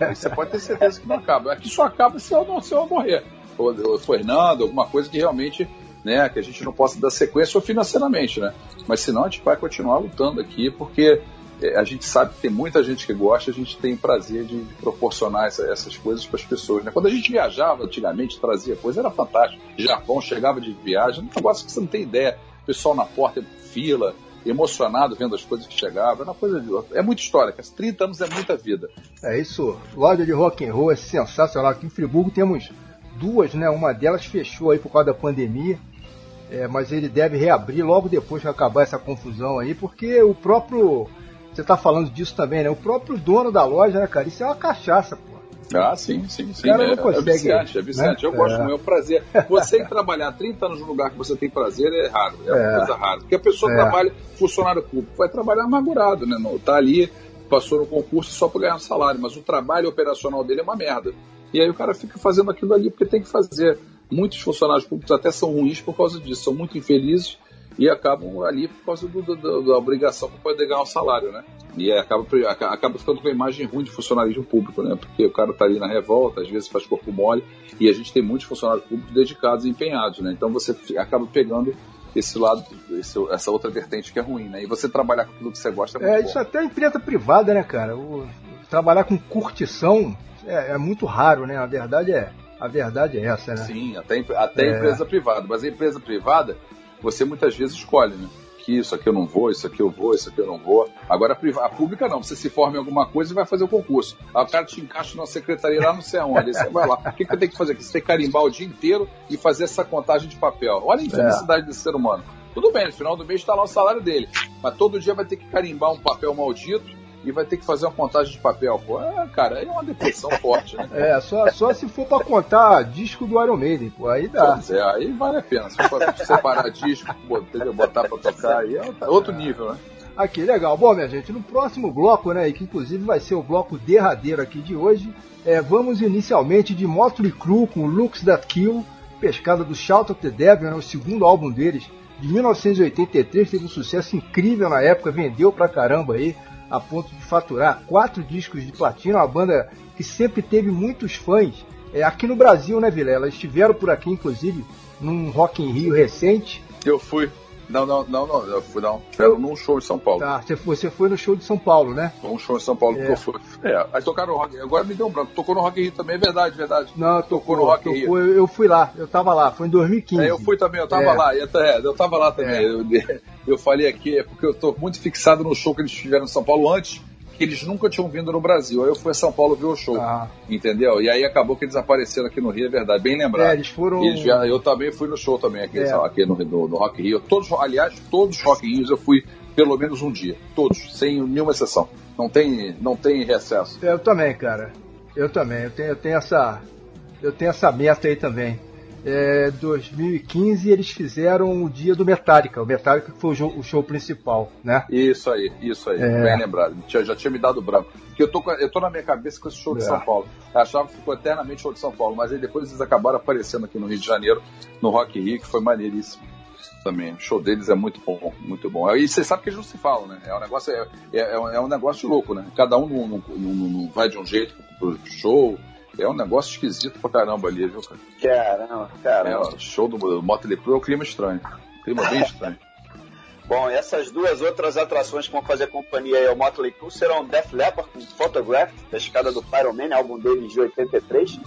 Aí [LAUGHS] você pode ter certeza que não acaba. Aqui só acaba se eu não se eu morrer. Ou, ou Fernando, alguma coisa que realmente, né, que a gente não possa dar sequência ou financeiramente, né? Mas senão a gente vai continuar lutando aqui, porque é, a gente sabe que tem muita gente que gosta, a gente tem prazer de, proporcionar essa, essas coisas para as pessoas. Né? Quando a gente viajava antigamente, trazia coisa, era fantástico. Japão chegava de viagem, um negócio que você não tem ideia. Pessoal na porta, fila, emocionado vendo as coisas que chegavam. É uma coisa de É muita história, cara. 30 anos é muita vida. É isso. Loja de rock and roll é sensacional. Aqui em Friburgo temos duas, né? Uma delas fechou aí por causa da pandemia. É, mas ele deve reabrir logo depois que acabar essa confusão aí, porque o próprio. Você tá falando disso também, né? O próprio dono da loja, né, cara? Isso é uma cachaça, pô. Ah, sim, sim, sim. cara é, não consegue, é viciante, é viciante. né? Eu gosto, É. é um prazer. Você trabalhar 30 anos num lugar que você tem prazer é raro, é, É. uma coisa rara. Porque a pessoa É. trabalha, funcionário público, vai trabalhar amargurado, né? Não, tá ali, passou no concurso só para ganhar um salário, mas o trabalho operacional dele é uma merda. E aí o cara fica fazendo aquilo ali porque tem que fazer. Muitos funcionários públicos até são ruins por causa disso, são muito infelizes e acabam ali por causa do- do- da obrigação para poder ganhar o salário, né? E aí acaba, acaba ficando com uma imagem ruim de funcionalismo público, né? Porque o cara tá ali na revolta, às vezes faz corpo mole, e a gente tem muitos funcionários públicos dedicados e empenhados, né? Então você acaba pegando esse lado, esse- essa outra vertente que é ruim, né? E você trabalhar com aquilo que você gosta é É, bom. isso até a empresa privada, né, cara? O- trabalhar com curtição é, é muito raro, né? A verdade é, a verdade é essa, né? Sim, até, até É. empresa privada. Mas a empresa privada, você muitas vezes escolhe, né? Que isso aqui eu não vou, isso aqui eu vou, isso aqui eu não vou. Agora a, a pública não, você se forma em alguma coisa e vai fazer o concurso. Aí o cara te encaixa numa secretaria lá não sei aonde. Aí você vai lá. O que, que eu tenho que fazer aqui? Você tem que carimbar o dia inteiro e fazer essa contagem de papel. Olha a infelicidade desse ser humano. Tudo bem, no final do mês está lá o salário dele. Mas todo dia vai ter que carimbar um papel maldito e vai ter que fazer uma contagem de papel. Pô, é, cara, aí é uma depressão [LAUGHS] forte, né? É, só, só se for pra contar disco do Iron Maiden, pô, aí dá. Pois é, aí vale a pena. Se for separar disco, botar, pra tocar, aí é outro nível, né? Aqui, legal. Bom, minha gente, no próximo bloco, né, e que inclusive vai ser o bloco derradeiro aqui de hoje, é, vamos inicialmente de Motley Crue com Looks That Kill, pescada do Shout of the Devil, né, o segundo álbum deles, de 1983, teve um sucesso incrível na época, vendeu pra caramba aí, a ponto de faturar quatro discos de platina, uma banda que sempre teve muitos fãs. É, aqui no Brasil, né, Vilela? Estiveram por aqui, inclusive, num Rock in Rio recente, Eu fui. Não, não, não, não, eu fui não. Era num show em São Paulo. Tá, você foi, foi no show de São Paulo, né? Um show em São Paulo É. que eu fui. É, aí tocaram no Rock Agora me deu um branco. Tocou no Rock Rio também, é verdade, verdade. Não, Tocou no Rock in Rio. tocou, eu, eu fui lá, eu tava lá, foi em 2015. É, eu fui também, eu tava É. lá, eu tava lá também. É. Eu, [LAUGHS] eu falei aqui, é porque eu tô muito fixado no show que eles fizeram em São Paulo antes, que eles nunca tinham vindo no Brasil. Aí eu fui a São Paulo ver o show, Ah. entendeu? E aí acabou que eles apareceram aqui no Rio, é verdade, bem lembrado. É, eles foram. Eles vieram- eu também fui no show também aqui, É. aqui no, no, no Rock Rio. Todos, aliás, todos os Rock Rios eu fui pelo menos um dia. Todos, sem nenhuma exceção. Não tem, não tem recesso. Eu também, cara. Eu também. Eu tenho, eu tenho essa. Eu tenho essa meta aí também. É, 2015 eles fizeram o dia do Metallica. O Metallica que foi o, jo- o show principal, né? Isso aí, isso aí, É. bem lembrado. Já, já tinha me dado branco. Porque eu tô, eu tô na minha cabeça com esse show de É. São Paulo. Eu achava que ficou eternamente show de São Paulo, mas aí depois eles acabaram aparecendo aqui no Rio de Janeiro, no Rock Rio, que foi maneiríssimo também. O show deles é muito bom, muito bom. E você sabe que eles não se falam, né? É um negócio, é, é, é um negócio louco, né? Cada um não, não- não- não vai de um jeito pro show. É um negócio esquisito pra caramba ali, viu, cara? Caramba, É, caramba. o show do Motley Crue é um clima estranho. Clima bem estranho. [LAUGHS] Bom, essas duas outras atrações que vão fazer companhia aí ao Motley Crue serão Def Leppard com Photograph, da escada do Pyro Man, álbum deles de 83,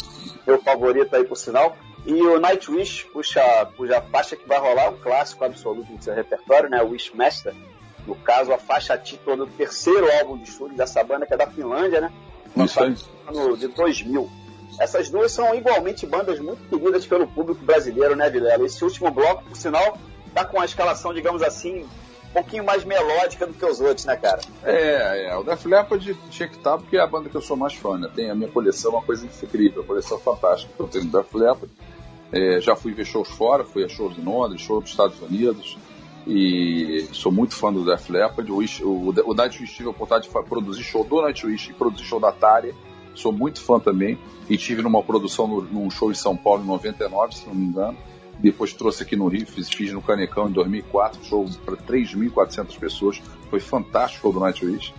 meu favorito aí por sinal. E o Nightwish puxa, puxa a faixa que vai rolar, um clássico absoluto do seu repertório, né? O Wishmaster. No caso, a faixa título do terceiro álbum de estúdio dessa banda, que é da Finlândia, né? Isso aí. Ano de 2000. Essas duas são igualmente bandas muito queridas pelo público brasileiro, né, Vilela? Esse último bloco, por sinal, tá com a escalação, digamos assim, um pouquinho mais melódica do que os outros, né, cara? É, é, o Def Leppard tinha que estar porque é a banda que eu sou mais fã, né? Tem a minha coleção, uma coisa incrível, uma coleção fantástica. Eu tenho Def Leppard, é, já fui ver shows fora, fui a shows em Londres, shows dos Estados Unidos, e sou muito fã do Def Leppard. O, o, o Nightwish tive a oportunidade de produzir show do Nightwish e produzir show da Tária, sou muito fã também, e tive numa produção no, num show em São Paulo em 99, se não me engano. Depois trouxe aqui no Rio, fiz, fiz no Canecão em 2004, show para 3.400 pessoas. Foi fantástico o do Nightwish.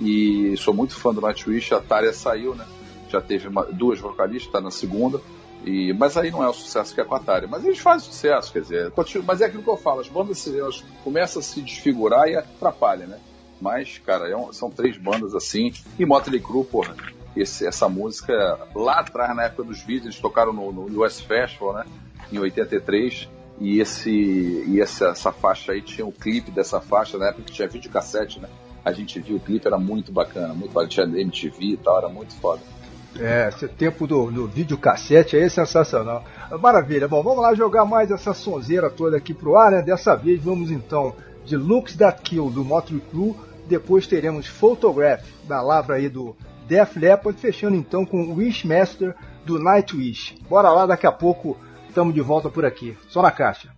E sou muito fã do Nightwish. A Tária saiu, né? Já teve uma- duas vocalistas, tá na segunda. E, mas aí não é o sucesso que é com a Tária. Mas eles fazem sucesso, quer dizer. continua- mas é aquilo que eu falo: as bandas elas começam a se desfigurar e atrapalham, né? Mas, cara, é um- são três bandas assim. E Motley Crue, porra, esse- essa música lá atrás, na época dos vídeos, eles tocaram no, no US Festival, né? Em 83. E, esse, e essa, essa faixa aí tinha o clipe dessa faixa, na época que tinha videocassete, né? A gente viu o clipe, era muito bacana, muito bacana. Tinha MTV e tal, era muito foda. É, esse tempo do, do videocassete aí é sensacional. Maravilha. Bom, vamos lá jogar mais essa sonzeira toda aqui pro ar, né? Dessa vez vamos então de Looks That Kill do Motley Crue. Depois teremos Photograph da Lavra aí do Def Leppard, fechando então com Wishmaster do Nightwish. Bora lá, daqui a pouco estamos de volta por aqui. Só na caixa.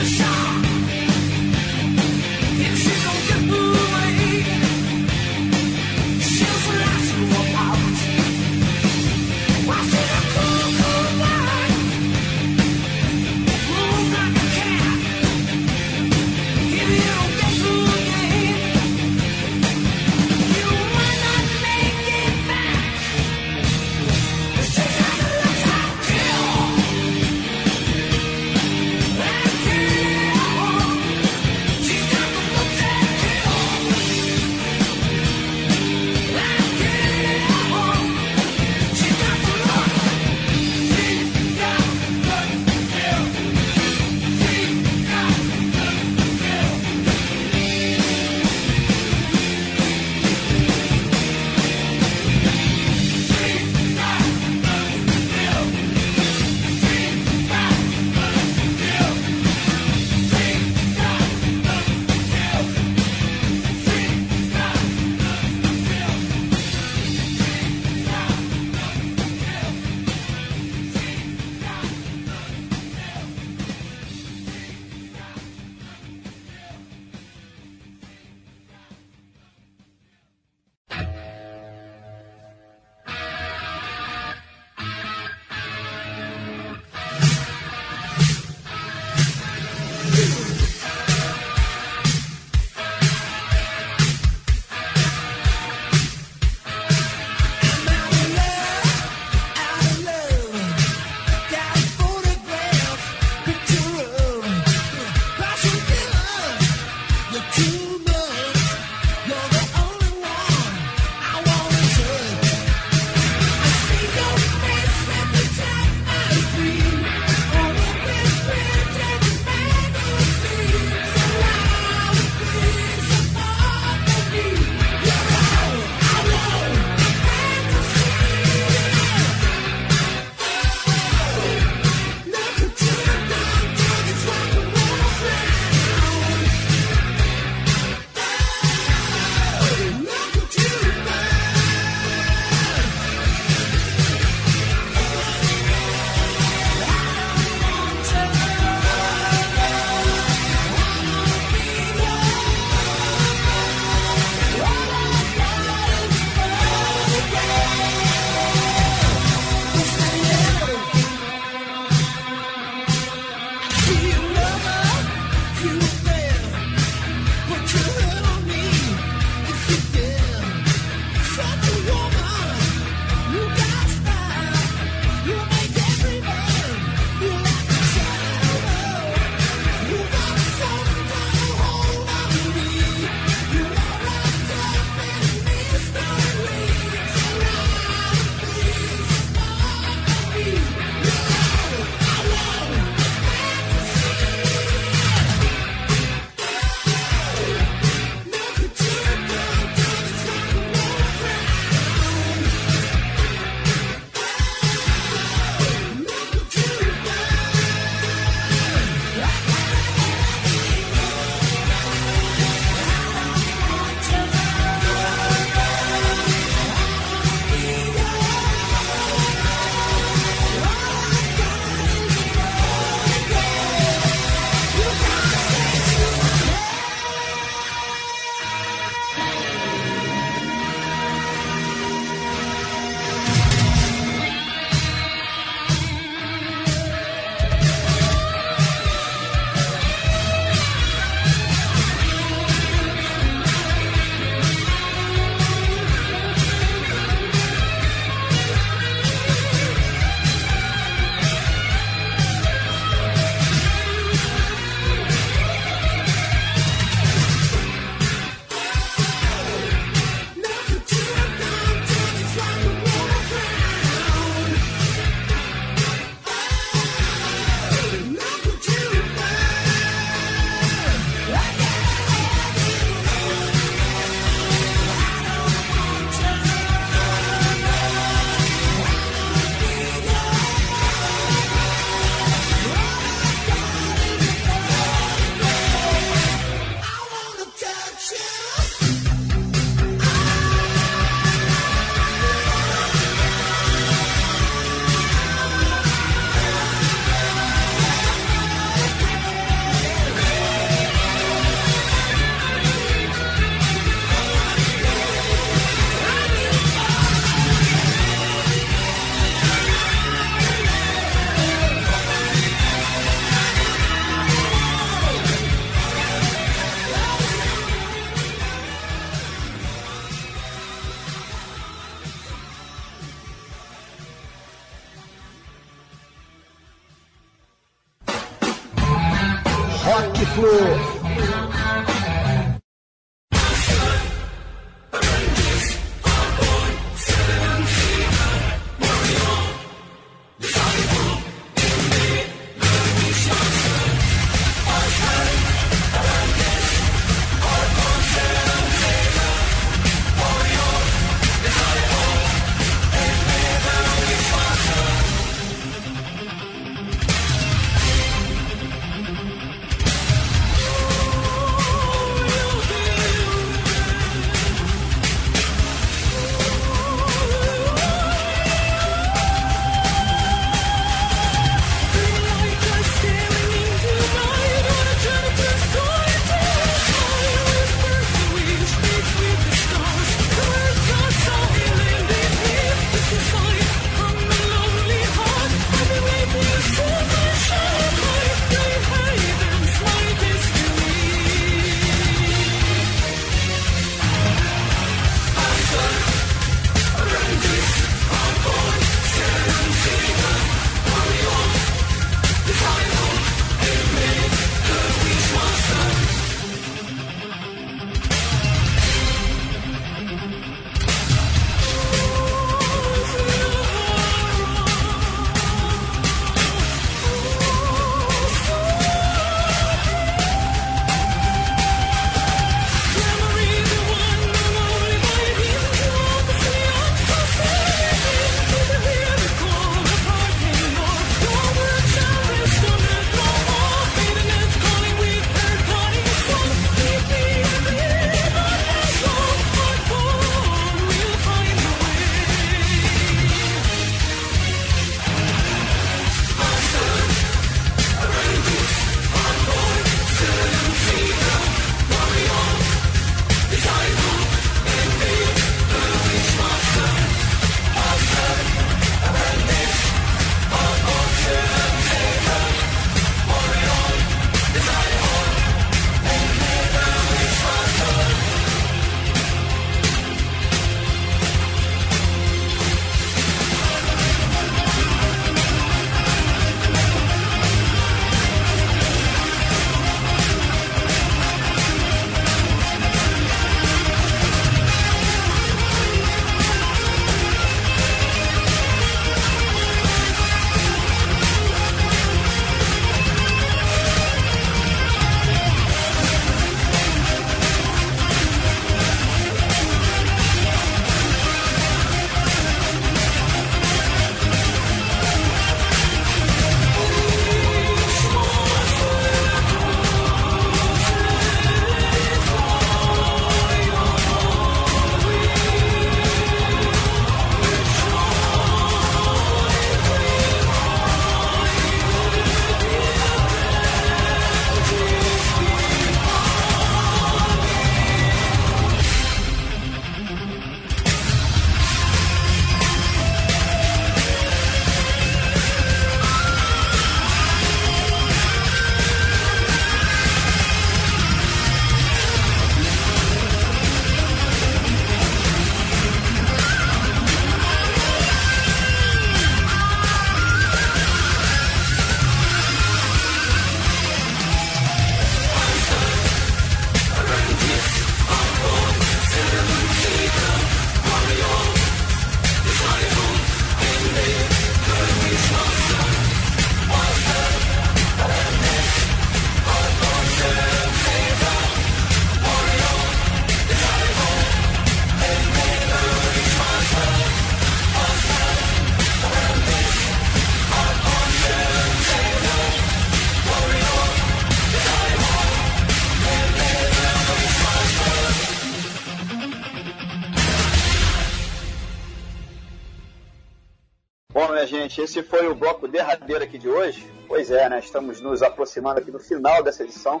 Gente, esse foi o bloco derradeiro aqui de hoje. Pois é, né? Estamos nos aproximando aqui do final dessa edição.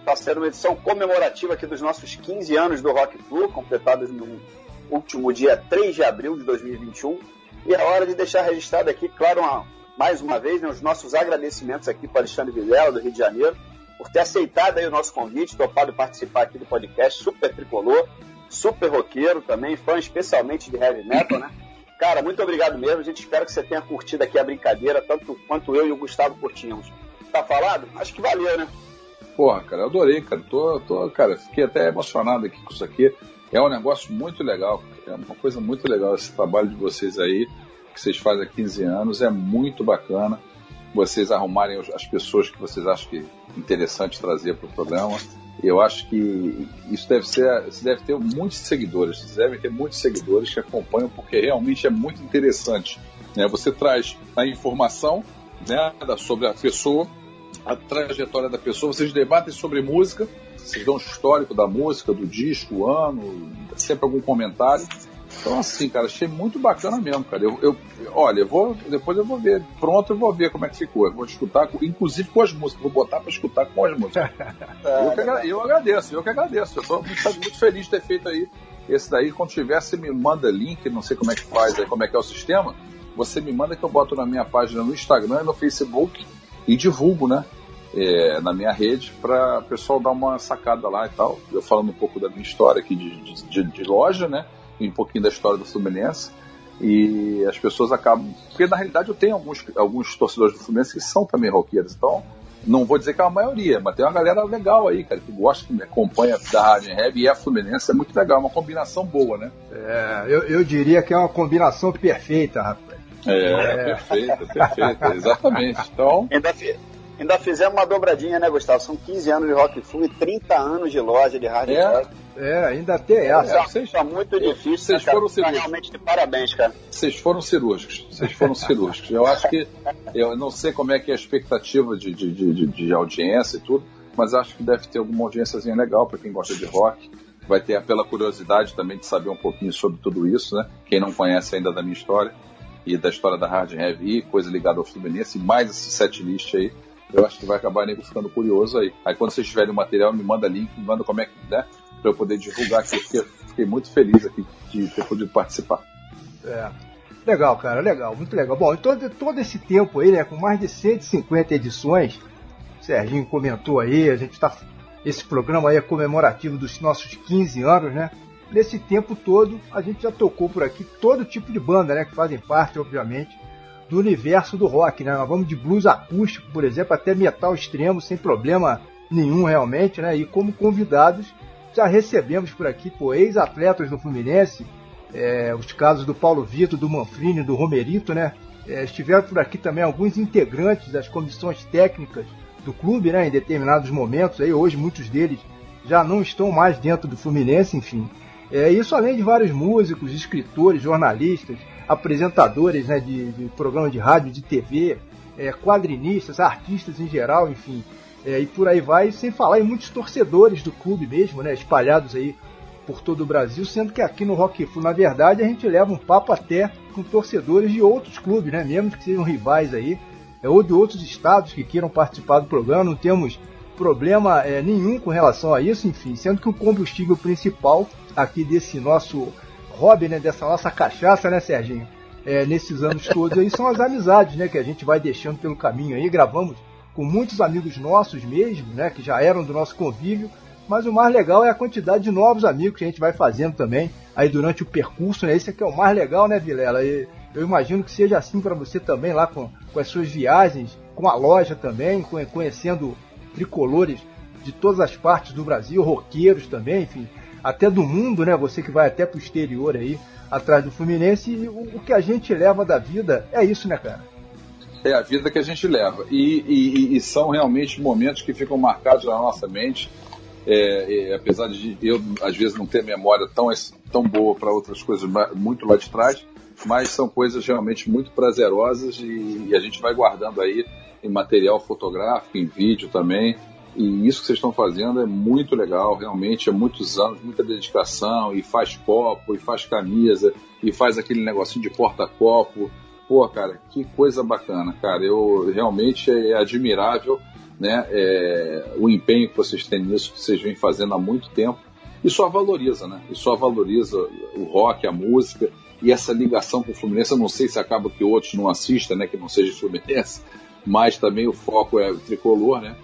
Está sendo uma edição comemorativa aqui dos nossos 15 anos do Rock Flu, completados no último dia 3 de abril de 2021. E é hora de deixar registrado aqui, claro, uma, mais uma vez, né, os nossos agradecimentos aqui para Alexandre Vilela, do Rio de Janeiro, por ter aceitado aí o nosso convite, topado participar aqui do podcast, super tricolor, super roqueiro também, fã especialmente de heavy metal, né? Cara, muito obrigado mesmo. A gente espera que você tenha curtido aqui a brincadeira, tanto quanto eu e o Gustavo curtimos. Tá falado? Acho que valeu, né? Porra, cara, eu adorei, cara. Tô, tô, cara, fiquei até emocionado aqui com isso aqui. É um negócio muito legal, é uma coisa muito legal esse trabalho de vocês aí, que vocês fazem há 15 anos, é muito bacana. Vocês arrumarem as pessoas que vocês acham que é interessante trazer para o programa. Eu acho que isso deve ser, isso deve ter muitos seguidores, vocês devem ter muitos seguidores que acompanham, porque realmente é muito interessante. Né? Você traz a informação né, sobre a pessoa, a trajetória da pessoa, vocês debatem sobre música, vocês dão um histórico da música, do disco, o ano, sempre algum comentário. Então, assim, cara, achei muito bacana mesmo, cara. Eu, eu, olha, eu vou, depois eu vou ver, pronto, eu vou ver como é que ficou. Eu vou escutar, inclusive com as músicas, vou botar para escutar com as músicas. [LAUGHS] eu, que, eu agradeço, eu que agradeço. Eu tô muito, muito [LAUGHS] feliz de ter feito aí esse daí. Quando tiver, você me manda link, não sei como é que faz, como é que é o sistema. Você me manda que eu boto na minha página no Instagram e no Facebook e divulgo, né? É, na minha rede para o pessoal dar uma sacada lá e tal. Eu falando um pouco da minha história aqui de, de, de loja, né? Um pouquinho da história do Fluminense. E as pessoas acabam. Porque na realidade eu tenho alguns, alguns torcedores do Fluminense que são também roqueiros. Então, não vou dizer que é a maioria, mas tem uma galera legal aí, cara, que gosta, que me acompanha da Rádio Heavy e é Fluminense. É muito legal, é uma combinação boa, né? É, eu, eu diria que é uma combinação perfeita, rapaz. É, é. perfeita, perfeita, exatamente. Então. Ainda, ainda fizemos uma dobradinha, né, Gustavo? São 15 anos de Rock Flu e 30 anos de loja de hard é. rock. É, ainda tem essa. É, vocês, é muito difícil. Vocês né, foram cirúrgicos. realmente de parabéns, cara. Vocês foram cirúrgicos. Vocês foram cirúrgicos. Eu acho que. Eu não sei como é que é a expectativa de, de, de, de audiência e tudo, mas acho que deve ter alguma audiênciazinha legal para quem gosta de rock. Vai ter pela curiosidade também de saber um pouquinho sobre tudo isso, né? Quem não conhece ainda da minha história e da história da Hard Heavy, coisa ligada ao Fluminense, e mais esse set list aí, eu acho que vai acabar nego ficando curioso aí. Aí quando vocês tiverem o material, me manda link, me manda como é que, né? para eu poder divulgar aqui, porque fiquei muito feliz aqui de ter podido participar. É. Legal, cara, legal, muito legal. Bom, todo, todo esse tempo aí, né, com mais de 150 edições, o Serginho comentou aí, a gente está. Esse programa aí é comemorativo dos nossos 15 anos, né? Nesse tempo todo, a gente já tocou por aqui todo tipo de banda, né? Que fazem parte, obviamente, do universo do rock, né? Nós vamos de blues acústico, por exemplo, até metal extremo, sem problema nenhum realmente, né? E como convidados já recebemos por aqui ex-atletas do Fluminense, é, os casos do Paulo Vitor, do Manfrini, do Romerito, né? É, estiveram por aqui também alguns integrantes das comissões técnicas do clube, né? Em determinados momentos, aí hoje muitos deles já não estão mais dentro do Fluminense, enfim. É, isso além de vários músicos, escritores, jornalistas, apresentadores né, de, de programas de rádio, de TV, é, quadrinistas, artistas em geral, enfim. É, e por aí vai, sem falar em muitos torcedores do clube mesmo, né, espalhados aí por todo o Brasil, sendo que aqui no Rock Flu, na verdade, a gente leva um papo até com torcedores de outros clubes, né, mesmo que sejam rivais aí, é, ou de outros estados que queiram participar do programa, não temos problema é, nenhum com relação a isso, enfim, sendo que o combustível principal aqui desse nosso hobby, né, dessa nossa cachaça, né, Serginho, é, nesses anos [LAUGHS] todos aí são as amizades, né, que a gente vai deixando pelo caminho aí, gravamos com muitos amigos nossos mesmo, né, que já eram do nosso convívio, mas o mais legal é a quantidade de novos amigos que a gente vai fazendo também aí durante o percurso, né? Esse aqui é o mais legal, né, Vilela? E eu imagino que seja assim para você também lá com, com as suas viagens, com a loja também, conhecendo tricolores de todas as partes do Brasil, roqueiros também, enfim, até do mundo, né? Você que vai até pro exterior aí, atrás do Fluminense, e o, o que a gente leva da vida é isso, né, cara? é a vida que a gente leva. E, e, e são realmente momentos que ficam marcados na nossa mente. É, é, apesar de eu, às vezes, não ter memória tão, tão boa para outras coisas muito lá de trás, mas são coisas realmente muito prazerosas e, e, a gente vai guardando aí em material fotográfico, em vídeo também. E isso que vocês estão fazendo é muito legal, realmente, é muitos anos, muita dedicação, e faz copo, e faz camisa, e faz aquele negocinho de porta-copo, pô, cara, que coisa bacana, cara. Eu realmente é admirável, né? É, o empenho que vocês têm nisso, que vocês vêm fazendo há muito tempo. E só valoriza, né? E só valoriza o rock, a música e essa ligação com o Fluminense. Eu não sei se acaba que outros não assistam, né? Que não seja Fluminense, [LAUGHS] mas também o foco é o tricolor, né?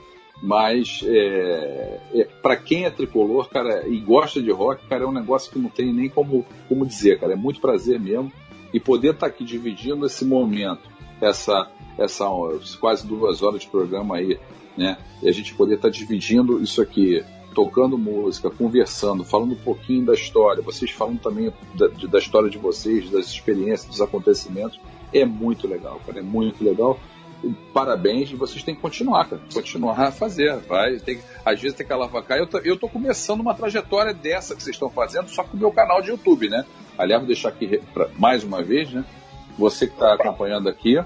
Mas é, é para quem é tricolor, cara, e gosta de rock, cara, é um negócio que não tem nem como, como dizer, cara. É muito prazer mesmo. E poder estar tá aqui dividindo esse momento, essa, essa quase duas horas de programa aí né? E a gente poder estar dividindo isso aqui, tocando música, conversando, falando um pouquinho da história, vocês falando também da, da história de vocês, das experiências, dos acontecimentos, é muito legal, cara, é muito legal parabéns vocês têm que continuar, cara. Continuar a fazer. Vai, tem, às vezes tem que alavancar. Eu tô, eu tô começando uma trajetória dessa que vocês estão fazendo, só com o meu canal de YouTube, né? Aliás, vou deixar aqui pra, mais uma vez, né? Você que está acompanhando aqui,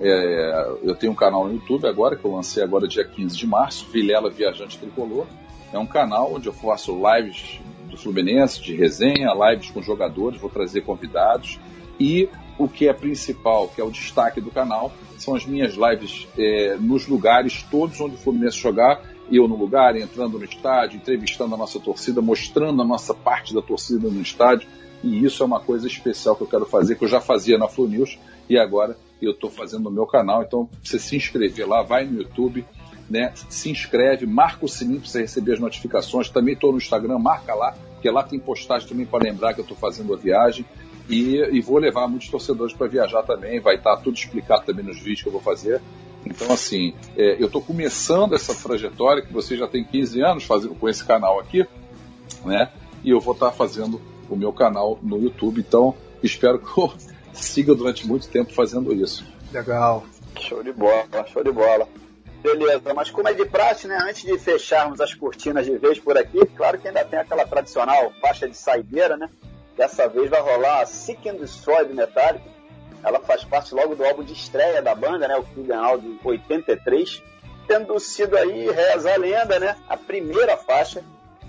é, eu tenho um canal no YouTube agora, que eu lancei agora dia 15 de março, Vilela Viajante Tricolor. É um canal onde eu faço lives do Fluminense, de resenha, lives com jogadores, vou trazer convidados. E o que é principal, que é o destaque do canal, são as minhas lives é, nos lugares todos onde o Fluminense jogar, eu no lugar, entrando no estádio, entrevistando a nossa torcida, mostrando a nossa parte da torcida no estádio. E isso é uma coisa especial que eu quero fazer, que eu já fazia na Flu News e agora eu estou fazendo no meu canal. Então, você se inscrever lá, vai no YouTube, né? Se inscreve, marca o sininho para você receber as notificações. Também estou no Instagram, marca lá, porque lá tem postagem também para lembrar que eu estou fazendo a viagem. E, e, vou levar muitos torcedores para viajar também. Vai estar tá tudo explicado também nos vídeos que eu vou fazer. Então, assim, é, eu estou começando essa trajetória que você já tem 15 anos fazendo com esse canal aqui, né? E eu vou estar tá fazendo o meu canal no YouTube. Então, espero que eu [LAUGHS] siga durante muito tempo fazendo isso. Legal. Show de bola, show de bola. Beleza, mas como é de praxe, né? Antes de fecharmos as cortinas de vez por aqui, claro que ainda tem aquela tradicional faixa de saideira, né? Dessa vez vai rolar a Seek and Destroy do Metallica. Ela faz parte logo do álbum de estreia da banda, né? O Kill de 83. Tendo sido aí, reza a lenda, né? A primeira faixa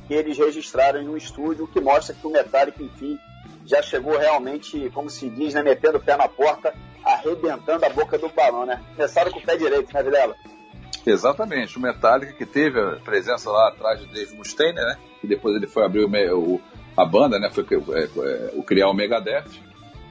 que eles registraram em um estúdio, que mostra que o Metallica, enfim, já chegou realmente, como se diz, né? Metendo o pé na porta, arrebentando a boca do balão, né? Começaram com o pé direito, né, Vilela? Exatamente, o Metallica que teve a presença lá atrás de Dave Mustaine, né? Que depois ele foi abrir o a banda, né, foi é, é, o criar o Megadeth,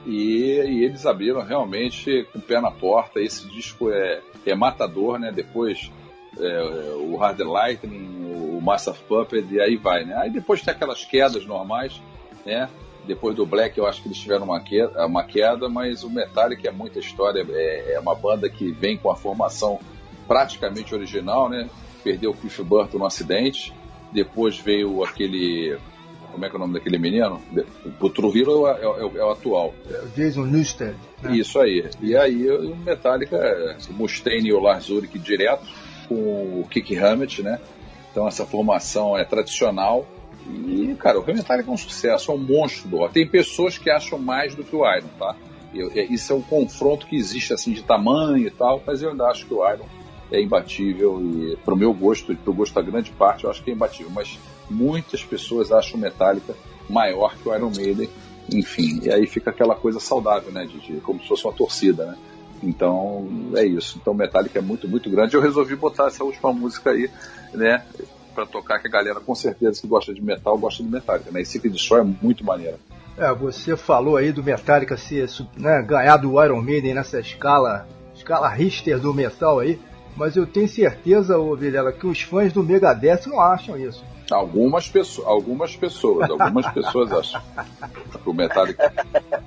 e, e, eles abriram realmente com o pé na porta. Esse disco é, é matador, né? Depois é, o Hard Lightning, o Master of Puppet, e aí vai, né? Aí depois tem aquelas quedas normais, né? Depois do Black eu acho que eles tiveram uma queda, uma queda mas o Metallica é muita história, é, é uma banda que vem com a formação praticamente original, né? Perdeu o Cliff Burton no acidente, depois veio aquele como é que é o nome daquele menino? O Trujillo é, é, é, é, o atual. É Jason Newsted. Né? Isso aí. E aí o Metallica, o Mustaine e o Lars Ulrich direto, com o Kick Hammett, né? Então essa formação é tradicional. E, cara, o Metallica é um sucesso, é um monstro do rock. Tem pessoas que acham mais do que o Iron, tá? Eu, isso é um confronto que existe, assim, de tamanho e tal, mas eu ainda acho que o Iron é imbatível e, pro meu gosto, e pro gosto da grande parte, eu acho que é imbatível. Mas muitas pessoas acham Metallica maior que o Iron Maiden, enfim, e aí fica aquela coisa saudável, né, de, de como se fosse uma torcida, né? Então é isso. Então Metallica é muito, muito grande. Eu resolvi botar essa última música aí, né, para tocar que a galera com certeza que gosta de metal gosta de Metallica, né? E Destroy é muito maneiro. É, você falou aí do Metallica ser, né, ganhar do Iron Maiden nessa escala, escala Richter do metal aí, mas eu tenho certeza, ô Vilela, que os fãs do Megadeth não acham isso. Algumas pessoas, algumas pessoas, algumas pessoas [LAUGHS] acham. O Metallica.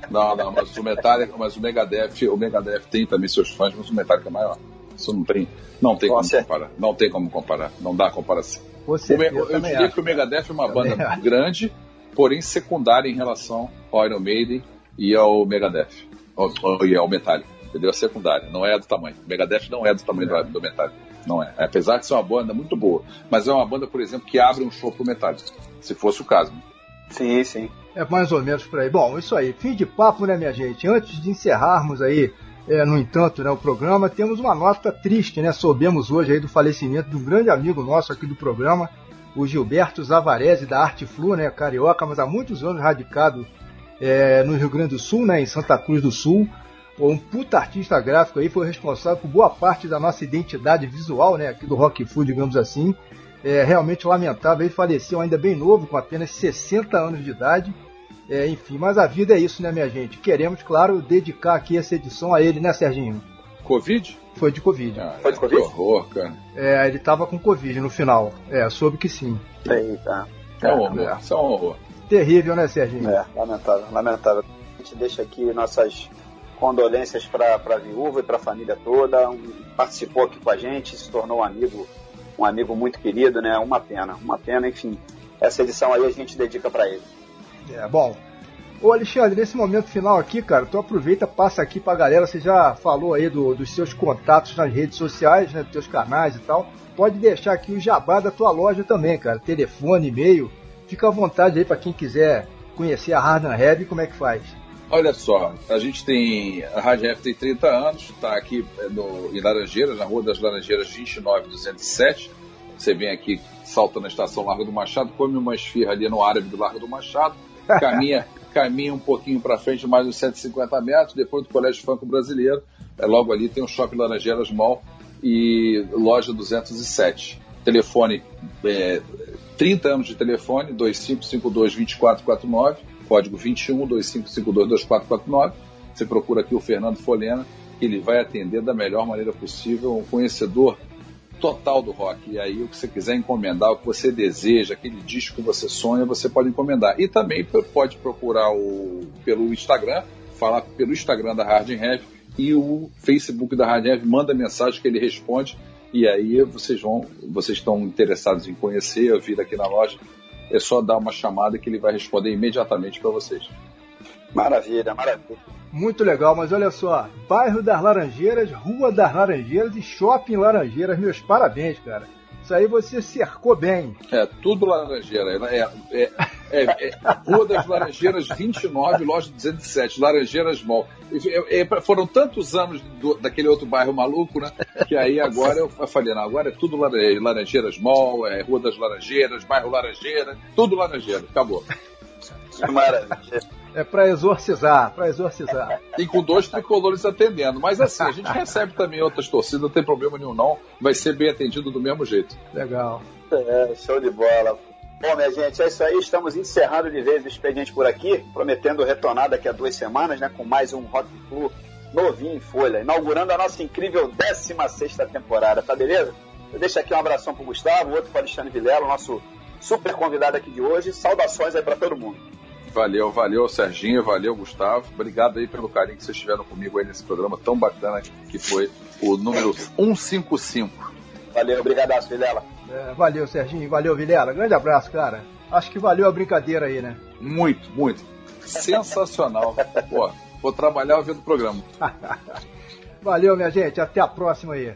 Não, não, mas o Metallica, mas o Megadeth, o Megadeth tem também seus fãs, mas o Metallica é maior. Isso não tem, não tem como comparar. Não tem como comparar. Não dá comparação. Você, o, eu, eu diria acho. que o Megadeth é uma banda também grande, porém secundária em relação ao Iron Maiden e ao Megadeth. e ao Metallica. Entendeu? A secundária, não é do tamanho. O Megadeth não é do tamanho é. do, do Metallica. Não é. Apesar de ser uma banda muito boa. Mas é uma banda, por exemplo, que abre um show pro Metallica. Se fosse o caso. Sim, sim. É mais ou menos por aí. Bom, isso aí. Fim de papo, né, minha gente? Antes de encerrarmos aí, é, no entanto, né, o programa, temos uma nota triste, né? Soubemos hoje aí do falecimento de um grande amigo nosso aqui do programa, o Gilberto Zavarese, da Arte Flu, né? Carioca, mas há muitos anos radicado é, no Rio Grande do Sul, né? Em Santa Cruz do Sul um puta artista gráfico aí, foi responsável por boa parte da nossa identidade visual, né, aqui do Rock Food, digamos assim. É realmente lamentável, ele faleceu ainda bem novo, com apenas 60 anos de idade. É, enfim, mas a vida é isso, né, minha gente? Queremos, claro, dedicar aqui essa edição a ele, né, Serginho? Covid? Foi de Covid. Ah, Foi de Covid? Que horror, cara. É, ele tava com Covid no final. É, soube que sim. Eita. É um horror, é. é um horror. Terrível, né, Serginho? É, lamentável, lamentável. A gente deixa aqui nossas condolências para a viúva e para a família toda. Um, participou aqui com a gente, se tornou um amigo um amigo muito querido, né? Uma pena, uma pena, enfim. Essa edição aí a gente dedica para ele. É, bom. Ô Alexandre, nesse momento final aqui, cara, tu aproveita, passa aqui pra galera, você já falou aí do, dos seus contatos nas redes sociais, né, dos teus canais e tal. Pode deixar aqui o jabá da tua loja também, cara. Telefone, e-mail. Fica à vontade aí para quem quiser conhecer a Hard Heavy, como é que faz? Olha só, a gente tem. A Rádio F tem 30 anos, está aqui é, no, em Laranjeiras, na Rua das Laranjeiras 29207. Você vem aqui, salta na estação Largo do Machado, come uma esfirra ali no árabe do Largo do Machado, [LAUGHS] caminha, caminha um pouquinho para frente, mais uns 150 metros, depois do Colégio Franco Brasileiro. É, logo ali tem o Shopping Laranjeiras Mall e loja 207. Telefone, é, 30 anos de telefone, 2552-2449 código 21 2552 2449. Você procura aqui o Fernando Folena, ele vai atender da melhor maneira possível, um conhecedor total do rock. E aí, o que você quiser encomendar, o que você deseja, aquele disco que você sonha, você pode encomendar. E também pode procurar o, pelo Instagram, falar pelo Instagram da Hard Heavy e o Facebook da Hard Heavy, manda mensagem que ele responde. E aí vocês vão, vocês estão interessados em conhecer, vir aqui na loja, é só dar uma chamada que ele vai responder imediatamente para vocês. Maravilha, maravilha. Muito legal, mas olha só, bairro das Laranjeiras, Rua das Laranjeiras e Shopping Laranjeiras, meus parabéns, cara. Isso aí você cercou bem. É, tudo Laranjeira. É, é, é, é Rua das Laranjeiras 29, loja 207, Laranjeiras Mall. É, é, foram tantos anos do, daquele outro bairro maluco, né? Que aí agora eu falei, não, agora é tudo Laranjeiras Mall, é Rua das Laranjeiras, bairro Laranjeira, tudo Laranjeira, acabou. Que maravilha. É para exorcizar, para exorcizar. E com dois tricolores atendendo. Mas assim, a gente recebe também outras torcidas, não tem problema nenhum não. Vai ser bem atendido do mesmo jeito. Legal. É, show de bola. Bom, minha gente, é isso aí. Estamos encerrando de vez o expediente por aqui, prometendo retornar daqui a duas semanas, né, com mais um Rock Flu novinho em folha, inaugurando a nossa incrível 16 temporada, tá beleza? Eu deixo aqui um abração pro Gustavo, outro para Alexandre Vilela, nosso super convidado aqui de hoje. Saudações aí para todo mundo. Valeu, valeu, Serginho, valeu, Gustavo. Obrigado aí pelo carinho que vocês tiveram comigo aí nesse programa tão bacana que foi o número 155. Valeu, obrigadaço, Vilela. É, valeu, Serginho, valeu, Vilela. Grande abraço, cara. Acho que valeu a brincadeira aí, né? Muito, muito. Sensacional. [LAUGHS] Pô, vou trabalhar ouvindo o programa. [LAUGHS] valeu, minha gente. Até a próxima aí.